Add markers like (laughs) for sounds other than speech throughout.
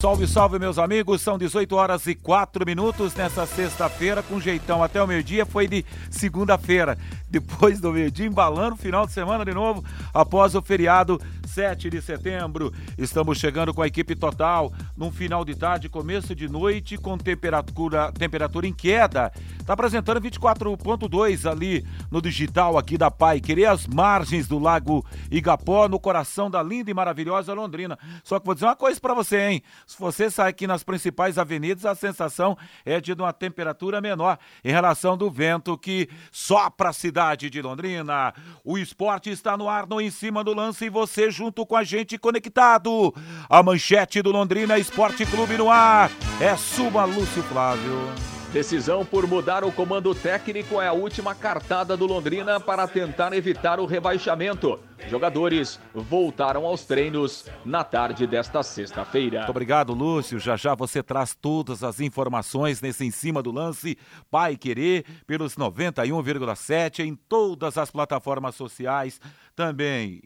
Salve, salve, meus amigos. São 18 horas e 4 minutos nessa sexta-feira, com jeitão até o meio-dia. Foi de segunda-feira. Depois do meio-dia, embalando final de semana de novo, após o feriado 7 de setembro. Estamos chegando com a equipe total num final de tarde, começo de noite, com temperatura, temperatura em queda. Está apresentando 24,2 ali no digital aqui da Pai. Querer as margens do Lago Igapó, no coração da linda e maravilhosa Londrina. Só que vou dizer uma coisa para você, hein? Se você sair aqui nas principais avenidas, a sensação é de uma temperatura menor em relação do vento que sopra a cidade de Londrina. O esporte está no ar, no em cima do lance e você junto com a gente conectado. A manchete do Londrina Esporte Clube no ar. É Suba Lúcio Flávio. Decisão por mudar o comando técnico é a última cartada do Londrina para tentar evitar o rebaixamento. Jogadores voltaram aos treinos na tarde desta sexta-feira. Muito obrigado, Lúcio. Já já você traz todas as informações nesse em cima do lance. Pai Querer, pelos 91,7 em todas as plataformas sociais também.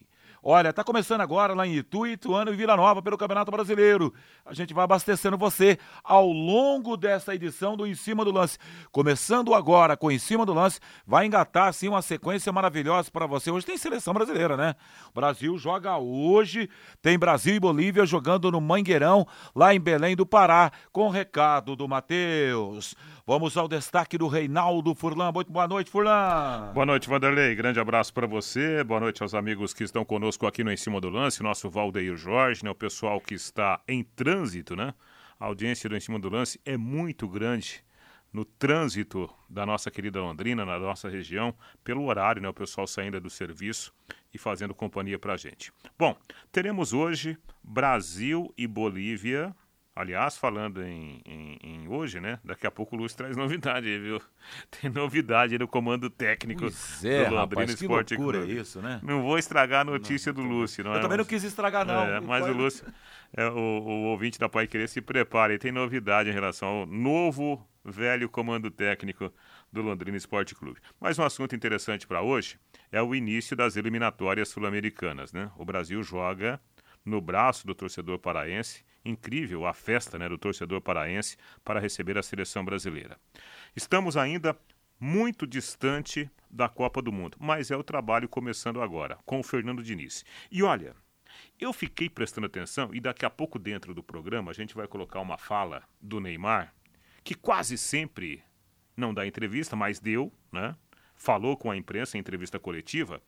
Olha, tá começando agora lá em Itu, Ituano e Vila Nova pelo Campeonato Brasileiro. A gente vai abastecendo você ao longo dessa edição do Em Cima do Lance. Começando agora com Em Cima do Lance, vai engatar assim uma sequência maravilhosa para você. Hoje tem seleção brasileira, né? O Brasil joga hoje, tem Brasil e Bolívia jogando no Mangueirão, lá em Belém do Pará, com o recado do Matheus. Vamos ao destaque do Reinaldo Furlan. Muito boa noite, Furlan. Boa noite, Vanderlei. Grande abraço para você. Boa noite aos amigos que estão conosco aqui no Em Cima do Lance, nosso Valdeir Jorge, né? O pessoal que está em trânsito, né? A audiência do Em Cima do Lance é muito grande no trânsito da nossa querida Londrina, na nossa região, pelo horário, né? O pessoal saindo do serviço e fazendo companhia pra gente. Bom, teremos hoje Brasil e Bolívia Aliás, falando em, em, em, hoje, né? Daqui a pouco o Lúcio traz novidade viu? (laughs) Tem novidade no comando técnico pois é, do Londrina rapaz, Esporte que loucura Clube. é isso, né? Não vou estragar a notícia não, do Lúcio, não Eu é? também não quis estragar, não. É, mas o Lúcio, é, o, o, ouvinte da Pai Querer se prepare. Tem novidade em relação ao novo, velho comando técnico do Londrina Esporte Clube. Mas um assunto interessante para hoje é o início das eliminatórias sul-americanas, né? O Brasil joga no braço do torcedor paraense incrível a festa né, do torcedor paraense para receber a seleção brasileira. Estamos ainda muito distante da Copa do Mundo, mas é o trabalho começando agora, com o Fernando Diniz. E olha, eu fiquei prestando atenção e daqui a pouco dentro do programa a gente vai colocar uma fala do Neymar, que quase sempre não dá entrevista, mas deu, né? Falou com a imprensa em entrevista coletiva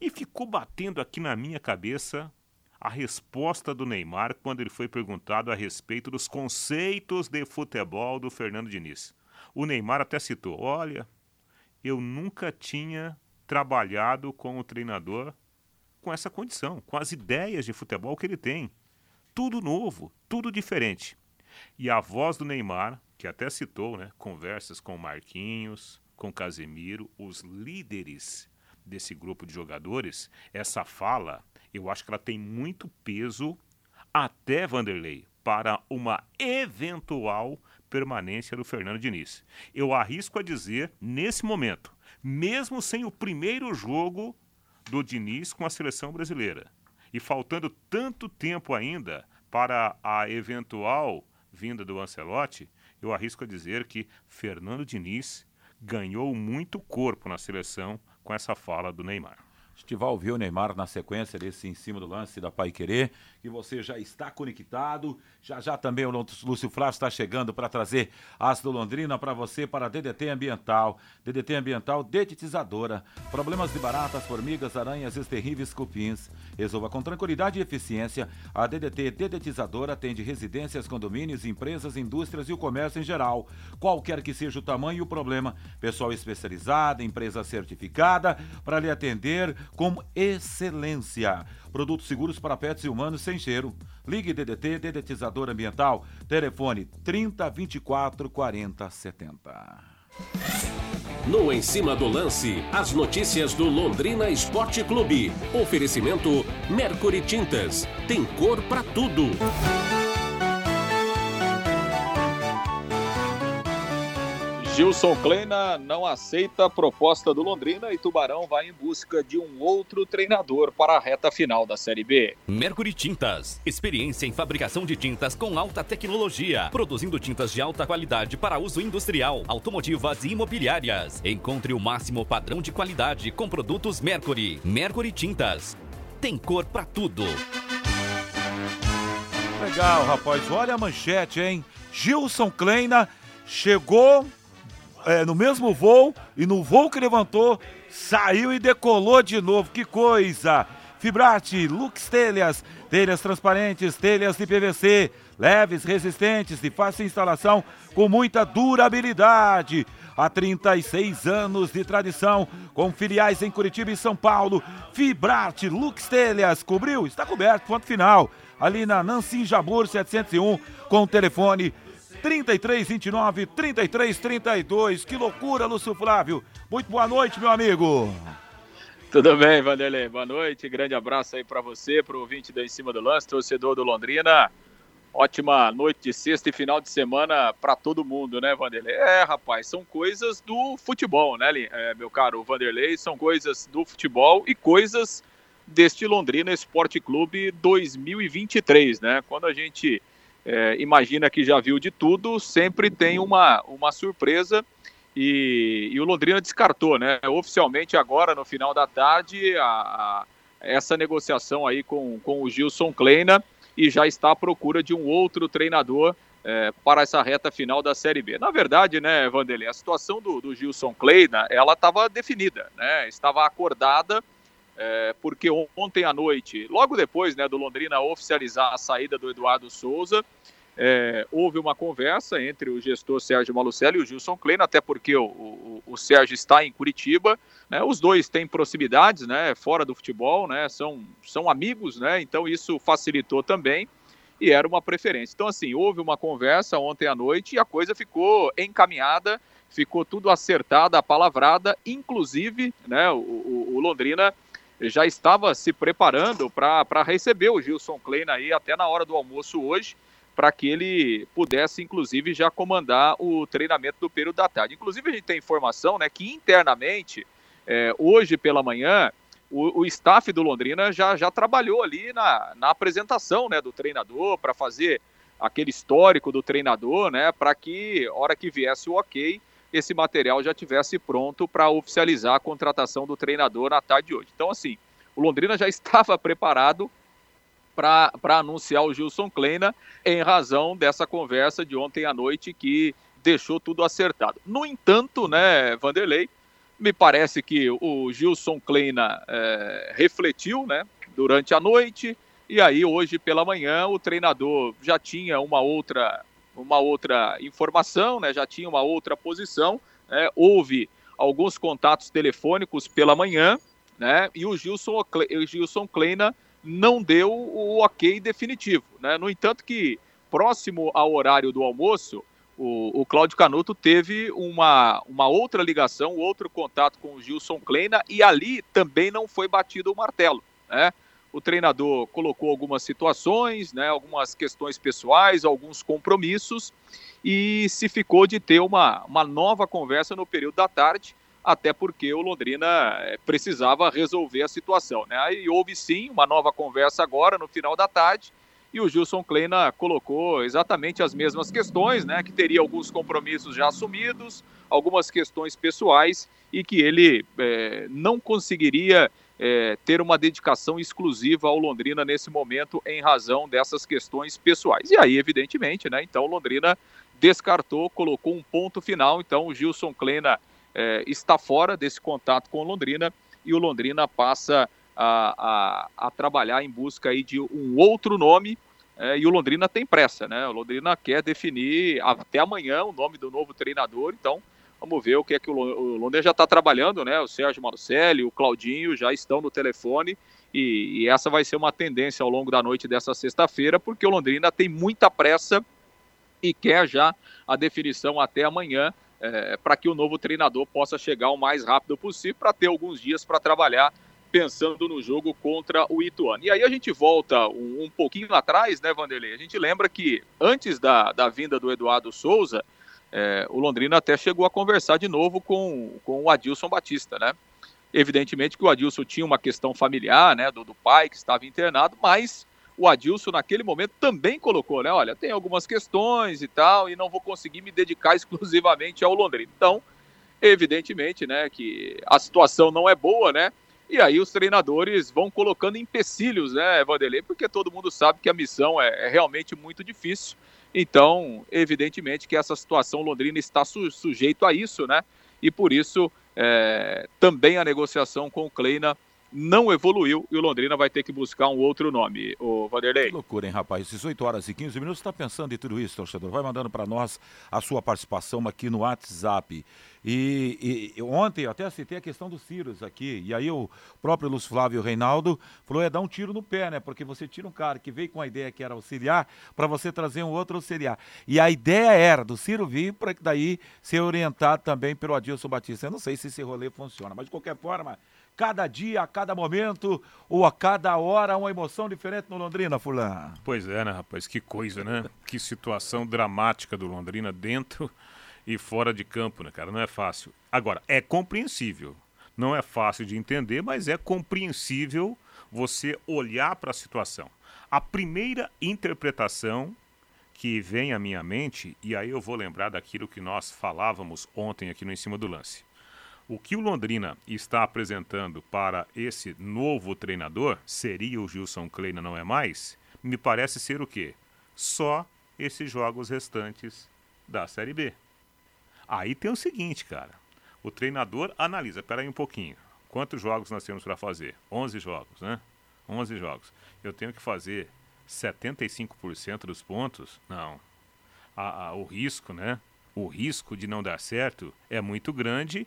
e ficou batendo aqui na minha cabeça a resposta do Neymar quando ele foi perguntado a respeito dos conceitos de futebol do Fernando Diniz. O Neymar até citou: Olha, eu nunca tinha trabalhado com o treinador com essa condição, com as ideias de futebol que ele tem. Tudo novo, tudo diferente. E a voz do Neymar, que até citou, né, conversas com Marquinhos, com Casemiro, os líderes desse grupo de jogadores, essa fala eu acho que ela tem muito peso, até Vanderlei, para uma eventual permanência do Fernando Diniz. Eu arrisco a dizer, nesse momento, mesmo sem o primeiro jogo do Diniz com a seleção brasileira, e faltando tanto tempo ainda para a eventual vinda do Ancelotti, eu arrisco a dizer que Fernando Diniz ganhou muito corpo na seleção com essa fala do Neymar. Ouvir o Neymar na sequência desse em cima do lance da Pai Querer, que você já está conectado. Já já também o Lúcio Flávio está chegando para trazer as do Londrina para você para DDT Ambiental. DDT Ambiental dedetizadora. Problemas de baratas, formigas, aranhas, terríveis cupins. Resolva com tranquilidade e eficiência. A DDT dedetizadora atende residências, condomínios, empresas, indústrias e o comércio em geral. Qualquer que seja o tamanho e o problema. Pessoal especializado, empresa certificada para lhe atender com excelência. Produtos seguros para pets e humanos sem cheiro. Ligue DDT, dedetizador ambiental. Telefone 30 24 40 70. No Em Cima do Lance, as notícias do Londrina Esporte Clube. Oferecimento Mercury Tintas. Tem cor para tudo. Gilson Kleina não aceita a proposta do Londrina e Tubarão vai em busca de um outro treinador para a reta final da Série B. Mercury Tintas. Experiência em fabricação de tintas com alta tecnologia. Produzindo tintas de alta qualidade para uso industrial, automotivas e imobiliárias. Encontre o máximo padrão de qualidade com produtos Mercury. Mercury Tintas. Tem cor para tudo. Legal, rapaz. Olha a manchete, hein? Gilson Kleina chegou é, no mesmo voo e no voo que levantou, saiu e decolou de novo. Que coisa! Fibrate, Lux Telhas, telhas transparentes, telhas de PVC, leves, resistentes, de fácil instalação, com muita durabilidade. Há 36 anos de tradição, com filiais em Curitiba e São Paulo. Fibrate, Lux Telhas, cobriu? Está coberto, ponto final. Ali na Nancy Jabur 701, com o telefone 3329 3332. Que loucura, Lúcio Flávio. Muito boa noite, meu amigo. Tudo bem, Vanderlei. Boa noite. Grande abraço aí para você, para o ouvinte da Em Cima do Lance, torcedor do Londrina. Ótima noite de sexta e final de semana para todo mundo, né, Vanderlei? É, rapaz, são coisas do futebol, né, é, meu caro Vanderlei? São coisas do futebol e coisas deste Londrina Esporte Clube 2023, né? Quando a gente é, imagina que já viu de tudo, sempre tem uma, uma surpresa. E, e, o Londrina descartou, né? Oficialmente agora, no final da tarde, a, a, essa negociação aí com, com o Gilson Kleina e já está à procura de um outro treinador é, para essa reta final da Série B. Na verdade, né, Vanderlei, a situação do, do Gilson Kleina, ela estava definida, né? Estava acordada, é, porque ontem à noite, logo depois né, do Londrina oficializar a saída do Eduardo Souza, é, houve uma conversa entre o gestor Sérgio Malucelli e o Gilson Kleina, até porque o, o, o Sérgio está em Curitiba, né, os dois têm proximidades, né, fora do futebol, né, são, são amigos, né, então isso facilitou também e era uma preferência. Então, assim, houve uma conversa ontem à noite e a coisa ficou encaminhada, ficou tudo acertada, apalavrada, inclusive, né, o, o Londrina já estava se preparando para receber o Gilson Kleina aí até na hora do almoço hoje, para que ele pudesse, inclusive, já comandar o treinamento do período da tarde. Inclusive, a gente tem informação né, que internamente, é, hoje pela manhã, o, o, staff do Londrina já, já trabalhou ali na, na apresentação né, do treinador, para fazer aquele histórico do treinador, né, para que, hora que viesse o ok, esse material já tivesse pronto para oficializar a contratação do treinador na tarde de hoje. Então, assim, o Londrina já (laughs) estava preparado para anunciar o Gilson Kleina em razão dessa conversa de ontem à noite que deixou tudo acertado. No entanto, né, Vanderlei, me parece que o Gilson Kleina é, refletiu, né, durante a noite e aí hoje pela manhã o treinador já tinha uma outra uma outra informação, né, já tinha uma outra posição. Né, houve alguns contatos telefônicos pela manhã, né, e o Gilson, o Gilson Kleina não deu o ok definitivo. Né? No entanto, que próximo ao horário do almoço, o, o Cláudio Canuto teve uma, uma outra ligação, outro contato com o Gilson Kleina, e ali também não foi batido o martelo. Né? O treinador colocou algumas situações, né, algumas questões pessoais, alguns compromissos, e se ficou de ter uma, uma nova conversa no período da tarde, até porque o Londrina eh, precisava resolver a situação. Né? Aí houve sim uma nova conversa agora, no final da tarde, e o Gilson Kleina colocou exatamente as mesmas questões, né, que teria alguns compromissos já assumidos, algumas questões pessoais, e que ele é, não conseguiria é, ter uma dedicação exclusiva ao Londrina nesse momento em razão dessas questões pessoais. E aí, evidentemente, né? Então, Londrina descartou, colocou um ponto final. Então, o Gilson Kleina é, está fora desse contato com o Londrina e o Londrina passa a, a, a trabalhar em busca aí de um outro nome. É, e o Londrina tem pressa, né? O Londrina quer definir até amanhã o nome do novo treinador. Então, Vamos ver o que é que o Londrina já está trabalhando, né? O Sérgio Marucelli, o Claudinho já estão no telefone e, e, essa vai ser uma tendência ao longo da noite dessa sexta-feira, porque o Londrina tem muita pressa e quer já a definição até amanhã é, para que o novo treinador possa chegar o mais rápido possível para ter alguns dias para trabalhar pensando no jogo contra o Ituano. E aí a gente volta um, um pouquinho atrás, né, Vanderlei? A gente lembra que antes da, da vinda do Eduardo Souza, é, o Londrina até chegou a conversar de novo com, com o Adilson Batista, né? Evidentemente que o Adilson tinha uma questão familiar, né, do, do pai que estava internado, mas o Adilson naquele momento também colocou, né, olha, tem algumas questões e tal, e não vou conseguir me dedicar (laughs) exclusivamente ao Londrina. Então, evidentemente, né, que a situação não é boa, né, e aí os treinadores vão colocando empecilhos, né, Vanderlei, porque todo mundo sabe que a missão é, é realmente muito difícil. Então, evidentemente que essa situação Londrina está su sujeito a isso, né? E por isso é, também a negociação com o Kleina não evoluiu e o Londrina vai ter que buscar um outro nome, o Vanderlei. Que loucura, hein, rapaz? 18 horas e 15 minutos, está pensando em tudo isso, torcedor? Vai mandando para nós a sua participação aqui no WhatsApp. E, e, ontem eu até citei a questão dos Círios aqui, e aí o próprio Lúcio Flávio Reinaldo falou: é dar um tiro no pé, né? Porque você tira um cara que veio com a ideia que era auxiliar, para você trazer um outro auxiliar. E a ideia era do Ciro vir para daí ser orientado também pelo Adilson Batista. Eu não sei se esse rolê funciona, mas de qualquer forma cada dia, a cada momento ou a cada hora uma emoção diferente no Londrina, Fulano. Pois é, né, rapaz? Que coisa, né? que situação dramática do Londrina dentro e fora de campo, né, cara? Não é fácil. Agora, é compreensível. Não é fácil de entender, mas é compreensível você olhar para a situação. A primeira interpretação que vem à minha mente, e aí eu vou lembrar daquilo que nós falávamos ontem aqui no Em Cima do Lance. O que o Londrina está apresentando para esse novo treinador, seria o Gilson Kleina, não é mais? Me parece ser o quê? Só esses jogos restantes da Série B. Aí tem o seguinte, cara. O treinador analisa, peraí um pouquinho. Quantos jogos nós temos para fazer? 11 jogos, né? 11 jogos. Eu tenho que fazer 75% dos pontos? Não. A, a, o risco, né? O risco de não dar certo é muito grande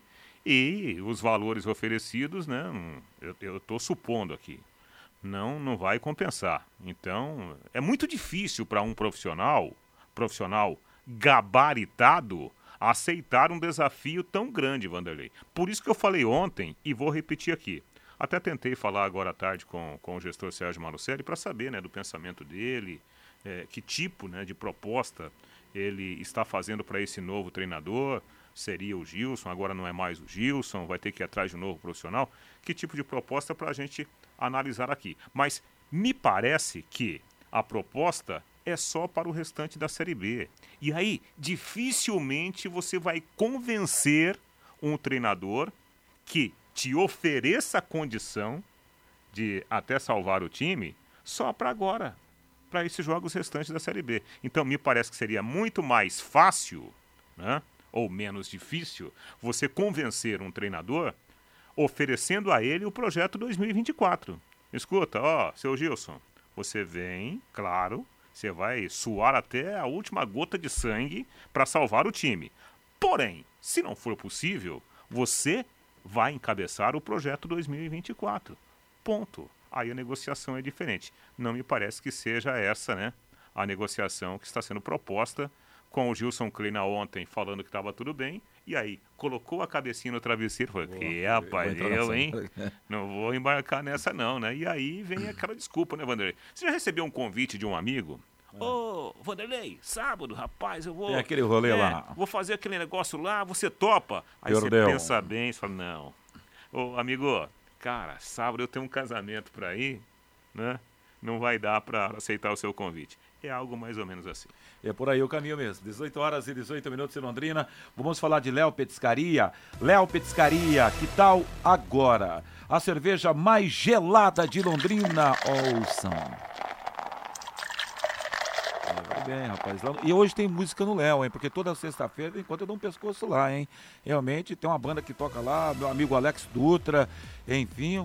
e os valores oferecidos, né? Eu estou supondo aqui, não, não vai compensar. Então, é muito difícil para um profissional, profissional gabaritado, aceitar um desafio tão grande, Vanderlei. Por isso que eu falei ontem e vou repetir aqui. Até tentei falar agora à tarde com, com o gestor Sérgio Malucelli para saber né, do pensamento dele, é, que tipo né, de proposta ele está fazendo para esse novo treinador. Seria o Gilson, agora não é mais o Gilson, vai ter que ir atrás de um novo profissional. Que tipo de proposta para a gente analisar aqui? Mas me parece que a proposta é só para o restante da Série B. E aí, dificilmente você vai convencer um treinador que te ofereça a condição de até salvar o time só para agora, para esses jogos restantes da Série B. Então, me parece que seria muito mais fácil, né, ou menos difícil, você convencer um treinador oferecendo a ele o projeto 2024. Escuta, ó, seu Gilson, você vem, claro, você vai suar até a última gota de sangue para salvar o time. Porém, se não for possível, você vai encabeçar o projeto 2024. Ponto. Aí a negociação é diferente. Não me parece que seja essa, né? A negociação que está sendo proposta com o Gilson Kleina ontem falando que estava tudo bem. E aí, colocou a cabecinha no travesseiro e falou: Que rapaz, eu, hein? (laughs) Não vou embarcar nessa, não, né? E aí vem aquela desculpa, né, Vanderlei? Você já recebeu um convite de um amigo? É. Ô, oh, Vanderlei, sábado, rapaz, eu vou. Tem aquele rolê é, lá. Vou fazer aquele negócio lá, você topa. Aí você pensa bem, você fala: Não. Ô, amigo, cara, sábado eu tenho um casamento pra ir, né? Não vai dar pra aceitar o seu convite. É algo mais ou menos assim. É por aí o caminho mesmo. 18 horas e 18 minutos em Londrina. Vamos falar de Léo Petiscaria. Léo Petiscaria, que tal agora? A cerveja mais gelada de Londrina. Ouçam bem, rapaz. E hoje tem música no Léo, hein? Porque toda sexta-feira, enquanto eu dou um pescoço lá, hein? Realmente tem uma banda que toca lá, meu amigo Alex Dutra, enfim,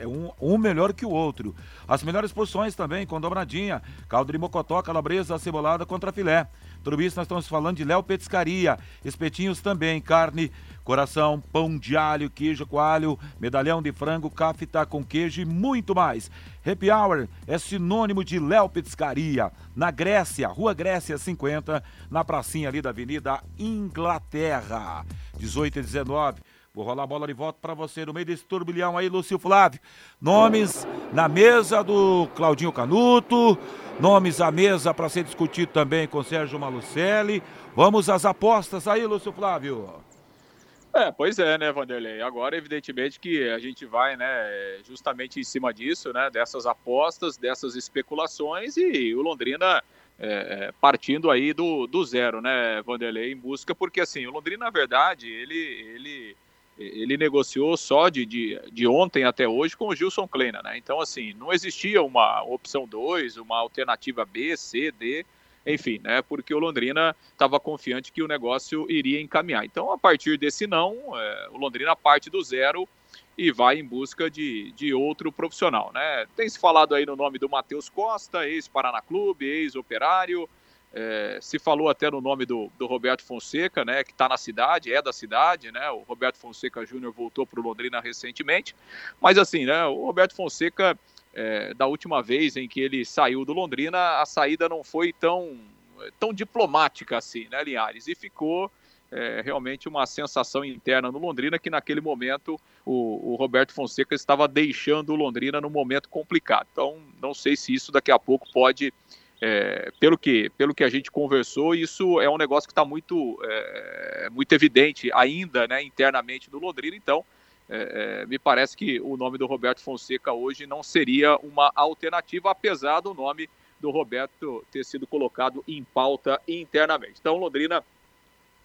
é um, um melhor que o outro. As melhores posições também, com dobradinha, caldo de mocotó, calabresa, cebolada contra filé. Tudo isso nós estamos falando de Léo Petiscaria. Espetinhos também, carne, coração, pão de alho, queijo coalho, medalhão de frango, cafta com queijo e muito mais. Happy Hour é sinônimo de Léo Petiscaria. Na Grécia, Rua Grécia 50, na pracinha ali da Avenida Inglaterra. 18 e 19. Vou rolar a bola de volta para você no meio desse turbilhão aí, Lúcio Flávio. Nomes na mesa do Claudinho Canuto, nomes à mesa para ser discutido também com Sérgio Malucelli. Vamos às apostas aí, Lúcio Flávio. É, pois é, né, Vanderlei? Agora, evidentemente, que a gente vai, né, justamente em cima disso, né, dessas apostas, dessas especulações e o Londrina é, partindo aí do, do zero, né, Vanderlei, em busca, porque assim, o Londrina, na verdade, ele, ele ele negociou só de, de, de ontem até hoje com o Gilson Kleina, né? Então, assim, não existia uma opção 2, uma alternativa B, C, D, enfim, né? Porque o Londrina estava confiante que o negócio iria encaminhar. Então, a partir desse não, é, o Londrina parte do zero e vai em busca de, de outro profissional, né? Tem se falado aí no nome do Matheus Costa, ex-Paraná Clube, ex-operário, é, se falou até no nome do, do Roberto Fonseca, né, que está na cidade, é da cidade, né? O Roberto Fonseca Júnior voltou para o Londrina recentemente, mas assim, né? O Roberto Fonseca, é, da última vez em que ele saiu do Londrina, a saída não foi tão tão diplomática assim, né, Linhares? E ficou é, realmente uma sensação interna no Londrina que naquele momento o, o, Roberto Fonseca estava deixando o Londrina num momento complicado. Então, não sei se isso daqui a pouco pode é, pelo, que, pelo que a gente conversou, isso é um negócio que está muito, é, muito evidente ainda né, internamente no Londrina, então é, é, me parece que o nome do Roberto Fonseca hoje não seria uma alternativa, apesar do nome do Roberto ter sido colocado em pauta internamente. Então, Londrina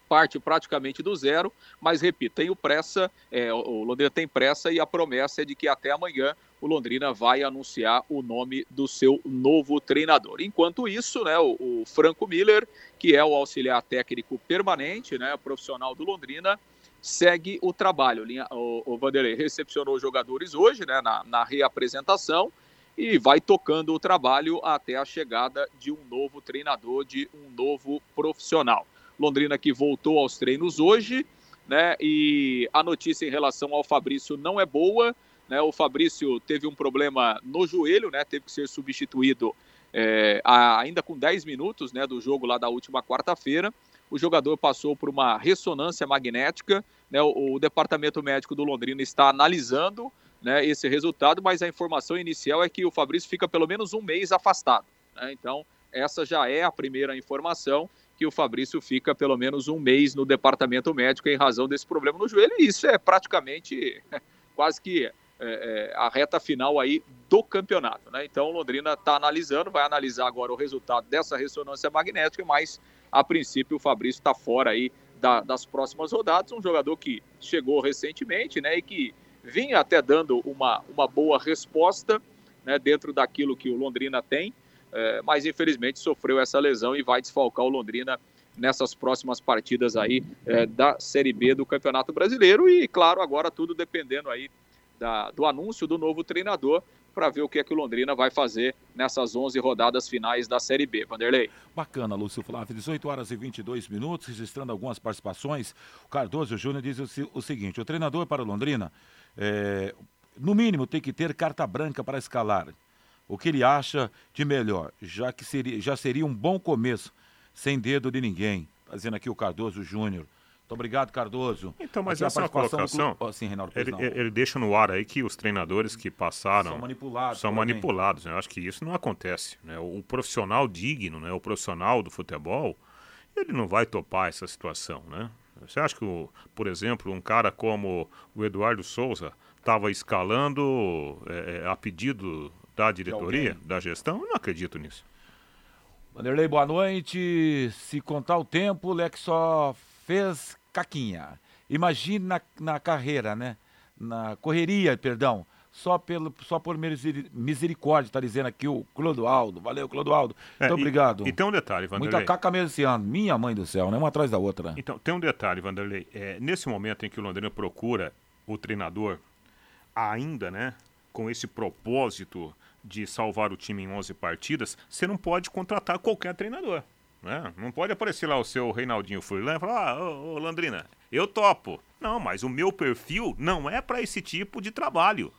parte praticamente do zero, mas repito, tem o pressa, é, o Londrina tem pressa e a promessa é de que até amanhã o Londrina vai anunciar o nome do seu novo treinador. Enquanto isso, né, o, o Franco Miller, que é o auxiliar técnico permanente, né, profissional do Londrina, segue o trabalho. O, o Vanderlei recepcionou os jogadores hoje, né, na, na reapresentação, e vai tocando o trabalho até a chegada de um novo treinador, de um novo profissional. Londrina que voltou aos treinos hoje, né? E a notícia em relação ao Fabrício não é boa. Né? O Fabrício teve um problema no joelho, né? Teve que ser substituído é, ainda com 10 minutos né, do jogo lá da última quarta-feira. O jogador passou por uma ressonância magnética. Né? O, o, departamento médico do Londrina está analisando né, esse resultado, mas a informação inicial é que o Fabrício fica pelo menos um mês afastado. Né? Então, essa já é a primeira informação que o Fabrício fica pelo menos um mês no departamento médico em razão desse problema no joelho. E isso é praticamente (laughs) quase que é, é, a reta final aí do campeonato. Né? Então, Londrina está analisando, vai analisar agora o resultado dessa ressonância magnética, mas a princípio o Fabrício está fora aí da, das próximas rodadas. Um jogador que chegou recentemente né, e que vinha até dando uma, uma boa resposta né, dentro daquilo que o Londrina tem, é, mas infelizmente sofreu essa lesão e vai desfalcar o Londrina nessas próximas partidas aí é, da Série B do Campeonato Brasileiro e, claro, agora tudo dependendo aí da, do anúncio do novo treinador para ver o que é que o Londrina vai fazer nessas 11 rodadas finais da Série B. Vanderlei. Bacana, Lúcio Flávio. 18 horas e 22 minutos, registrando algumas participações. O Cardoso Júnior diz o, seguinte: o treinador para o Londrina, é, no mínimo, tem que ter carta branca para escalar. O que ele acha de melhor, já que seria, já seria um bom começo, sem dedo de ninguém. Fazendo aqui o Cardoso Júnior. Muito obrigado, Cardoso. Então, mas essa é colocação. Oh, sim, Reinaldo, ele, ele, deixa no ar aí que os treinadores que passaram. São manipulados. São manipulados. Né? Eu acho que isso não acontece. Né? O, profissional digno, né? o profissional do futebol, ele não vai topar essa situação. Né? Você acha que, por exemplo, um cara como o Eduardo Souza estava escalando é, é, a pedido da diretoria, da gestão? Eu não acredito nisso. Vanderlei, boa noite. Se contar o tempo, o Leque só fez caquinha. Imagine na, na carreira, né? Na correria, perdão. Só, pelo, só por misericórdia, está dizendo aqui o Clodoaldo. Valeu, Clodoaldo. É, Muito obrigado. E, tem um detalhe, Vanderlei. Muita caca mesmo esse ano. Minha mãe do céu, né? Uma atrás da outra. Então, tem um detalhe, Vanderlei. É, nesse momento em que o Londrina procura o treinador, ainda, né? Com esse propósito de salvar o time em 11 partidas, você não pode contratar qualquer treinador. Né? Não pode aparecer lá o seu Reinaldinho Furlan e falar, ah, ô, ô, Landrina, eu topo. Não, mas o meu perfil não é para esse tipo de trabalho.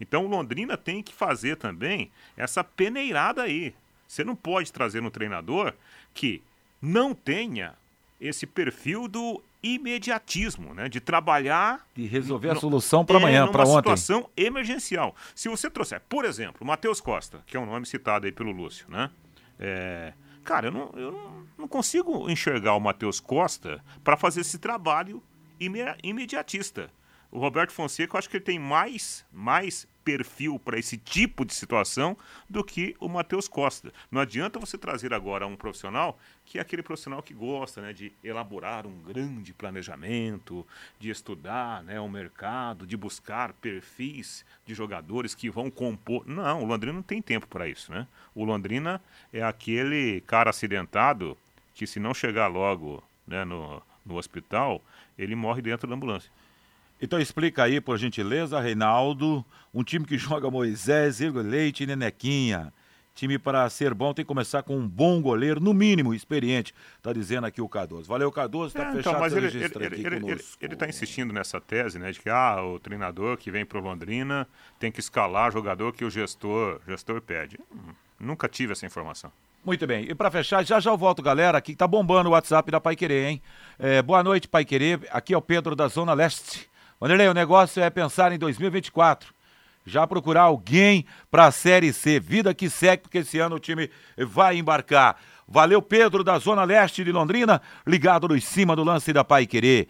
Então o Londrina tem que fazer também essa peneirada aí. Você não pode trazer um treinador que não tenha esse perfil do imediatismo, né? De trabalhar. De resolver a solução para amanhã, é, para ontem. Uma situação emergencial. Se você trouxer, por exemplo, o Matheus Costa, que é um nome citado aí pelo Lúcio, né? É, cara, eu, não, eu não consigo enxergar o Matheus Costa para fazer esse trabalho imediatista. O Roberto Fonseca, eu acho que ele tem mais, mais perfil para esse tipo de situação do que o Matheus Costa. Não adianta você trazer agora um profissional que é aquele profissional que gosta né, de elaborar um grande planejamento, de estudar né, o mercado, de buscar perfis de jogadores que vão compor. Não, o Londrina não tem tempo para isso. Né? O Londrina é aquele cara acidentado que, se não chegar logo né, no, no hospital, ele morre dentro da ambulância. Então explica aí, por gentileza, Reinaldo, um time que (laughs) joga Moisés, Igor Leite e Nenequinha. Time para ser bom tem que começar com um bom goleiro, no mínimo experiente, tá dizendo aqui o Cardoso. Valeu, Cardoso, tá é, fechado então, mas ele, ele, ele, ele, ele tá insistindo nessa tese, né, de que ah, o treinador que vem pro Londrina tem que escalar jogador que o gestor, gestor pede. Hum, nunca tive essa informação. Muito bem. E para fechar, já já eu volto, galera, aqui tá bombando o WhatsApp da Pai Querer, hein? É, boa noite, Pai Querer. Aqui é o Pedro da Zona Leste. Vanderlei, o negócio é pensar em 2024. Já procurar alguém para a Série C. Vida que segue, porque esse ano o time vai embarcar. Valeu, Pedro, da Zona Leste de Londrina, ligado no cima do lance da Pai Querer.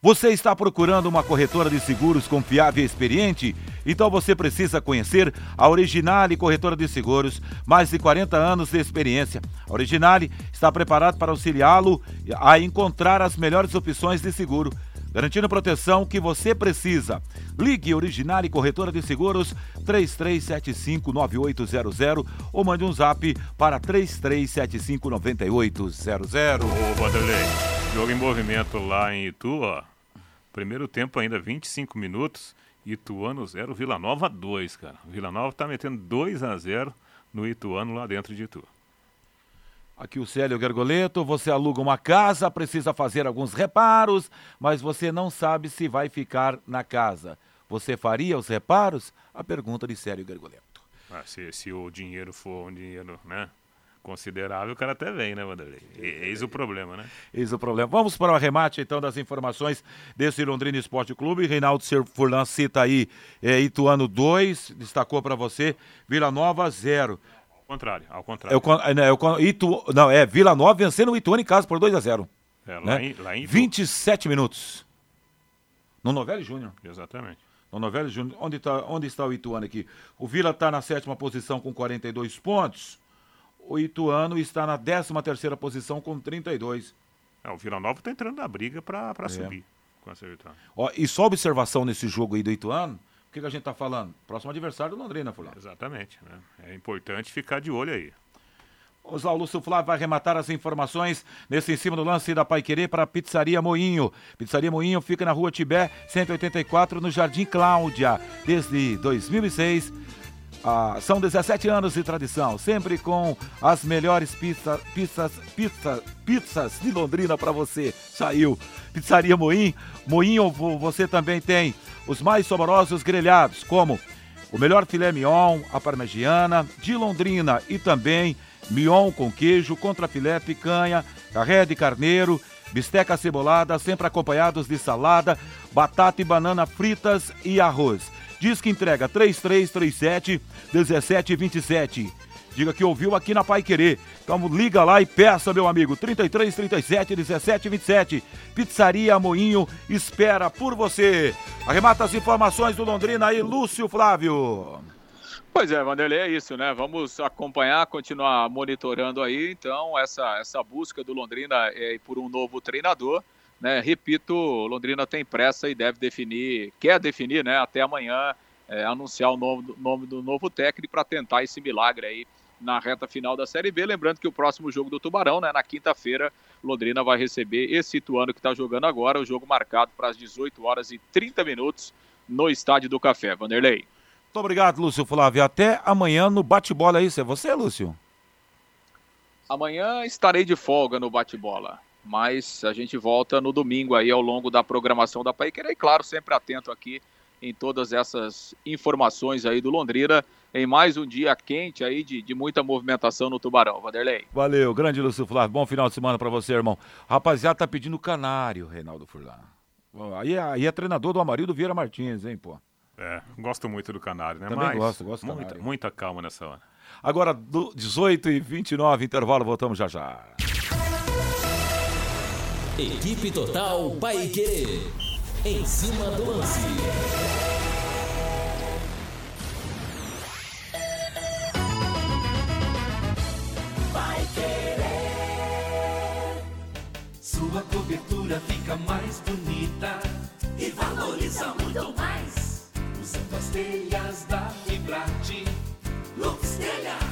Você está procurando uma corretora de seguros confiável e experiente? Então você precisa conhecer a Originale Corretora de Seguros, mais de 40 anos de experiência. A Originale está preparada para auxiliá-lo a encontrar as melhores opções de seguro garantindo proteção que você precisa. Ligue Original e Corretora de Seguros 33759800 ou mande um zap para 33759800. Ô, Vanderlei, jogo em movimento lá em Itu, ó. Primeiro tempo ainda 25 minutos. Ituano 0, Vila Nova 2, cara. Vila Nova tá metendo 2 a 0 no Ituano lá dentro de Itu. Aqui o Célio Gergoleto, você aluga uma casa, precisa fazer alguns reparos, mas você não sabe se vai ficar na casa. Você faria os reparos? A pergunta de Célio Gergoleto. Ah, se, se, o dinheiro for um dinheiro, né? Considerável, o cara até vem, né, Vanderlei? Eis o problema, né? Eis o problema. Vamos para o arremate, então, das informações desse Londrina Esporte Clube. Reinaldo Furlan cita aí é, Ituano 2, destacou para você, Vila Nova 0 contrário, ao contrário. É o, é o, Itu, não, é Vila Nova vencendo o Ituano em casa por 2 a 0 é, lá, né? em, lá em 27 minutos. No Novelli Júnior. Exatamente. No Novelli Júnior. Onde, tá, onde está o Ituano aqui? O Vila está na sétima posição com 42 pontos. O Ituano está na décima terceira posição com 32. É, o Vila Nova está entrando na briga para é. subir com essa vitória. Ó, e só observação nesse jogo aí do Ituano que, que a gente está falando? Próximo adversário do Londrina, Fulano. Exatamente. Né? É importante ficar de olho aí. O Lúcio Flávio vai arrematar as informações nesse em cima do lance da Paiquerê para a Pizzaria Moinho. Pizzaria Moinho fica na rua Tibé, 184, no Jardim Cláudia, desde 2006. Ah, são 17 anos de tradição, sempre com as melhores pizzas, pizzas, pizzas, pizzas de Londrina para você. Saiu. Pizzaria Moinho. Moinho, você também tem os mais saborosos grelhados, como o melhor filé mignon, a parmegiana, de Londrina e também mignon com queijo, contra filé, picanha, carré de carneiro, bisteca cebolada, sempre acompanhados de salada, batata e banana fritas e arroz. Diz que entrega 3337 1727. Diga que ouviu aqui na Pai Querer. Então liga lá e peça, meu amigo. 33 37 17 27. Pizzaria Moinho espera por você. Arremata as informações do Londrina aí, Lúcio Flávio. Pois é, Vanderlei, é isso, né? Vamos acompanhar, continuar monitorando aí, então, essa, essa busca do Londrina é, por um novo treinador. Né? Repito, Londrina tem pressa e deve definir, quer definir, né? Até amanhã, é, anunciar o nome, nome do novo técnico para tentar esse milagre aí na reta final da Série B. Lembrando que o próximo jogo do Tubarão, né, na quinta-feira, Londrina vai receber esse Ituano que está jogando agora, o jogo marcado para as 18 horas e 30 minutos no Estádio do Café. Vanderlei. Muito obrigado, Lúcio Flávio. Até amanhã no bate-bola aí. É você, Lúcio? Amanhã estarei de folga no bate-bola. Mas a gente volta no domingo aí ao longo da programação da Paiquera. E claro, sempre atento aqui em todas essas informações aí do Londrina em mais um dia quente aí de, de muita movimentação no Tubarão. Vanderlei. Valeu, grande Lúcio Flávio. Bom final de semana para você, irmão. Rapaziada, tá pedindo canário, Reinaldo Furlan. Aí, aí é treinador do Amarildo Vieira Martins, hein, pô. É, gosto muito do canário, né? Também Mas gosto, gosto muita, muita calma nessa hora. Agora, do 18 e 29, intervalo, voltamos já já. Equipe Total Paique. Em cima do lance. Sua cobertura fica mais bonita e valoriza muito mais. Usando as telhas da Fibrate, Lux Telhas,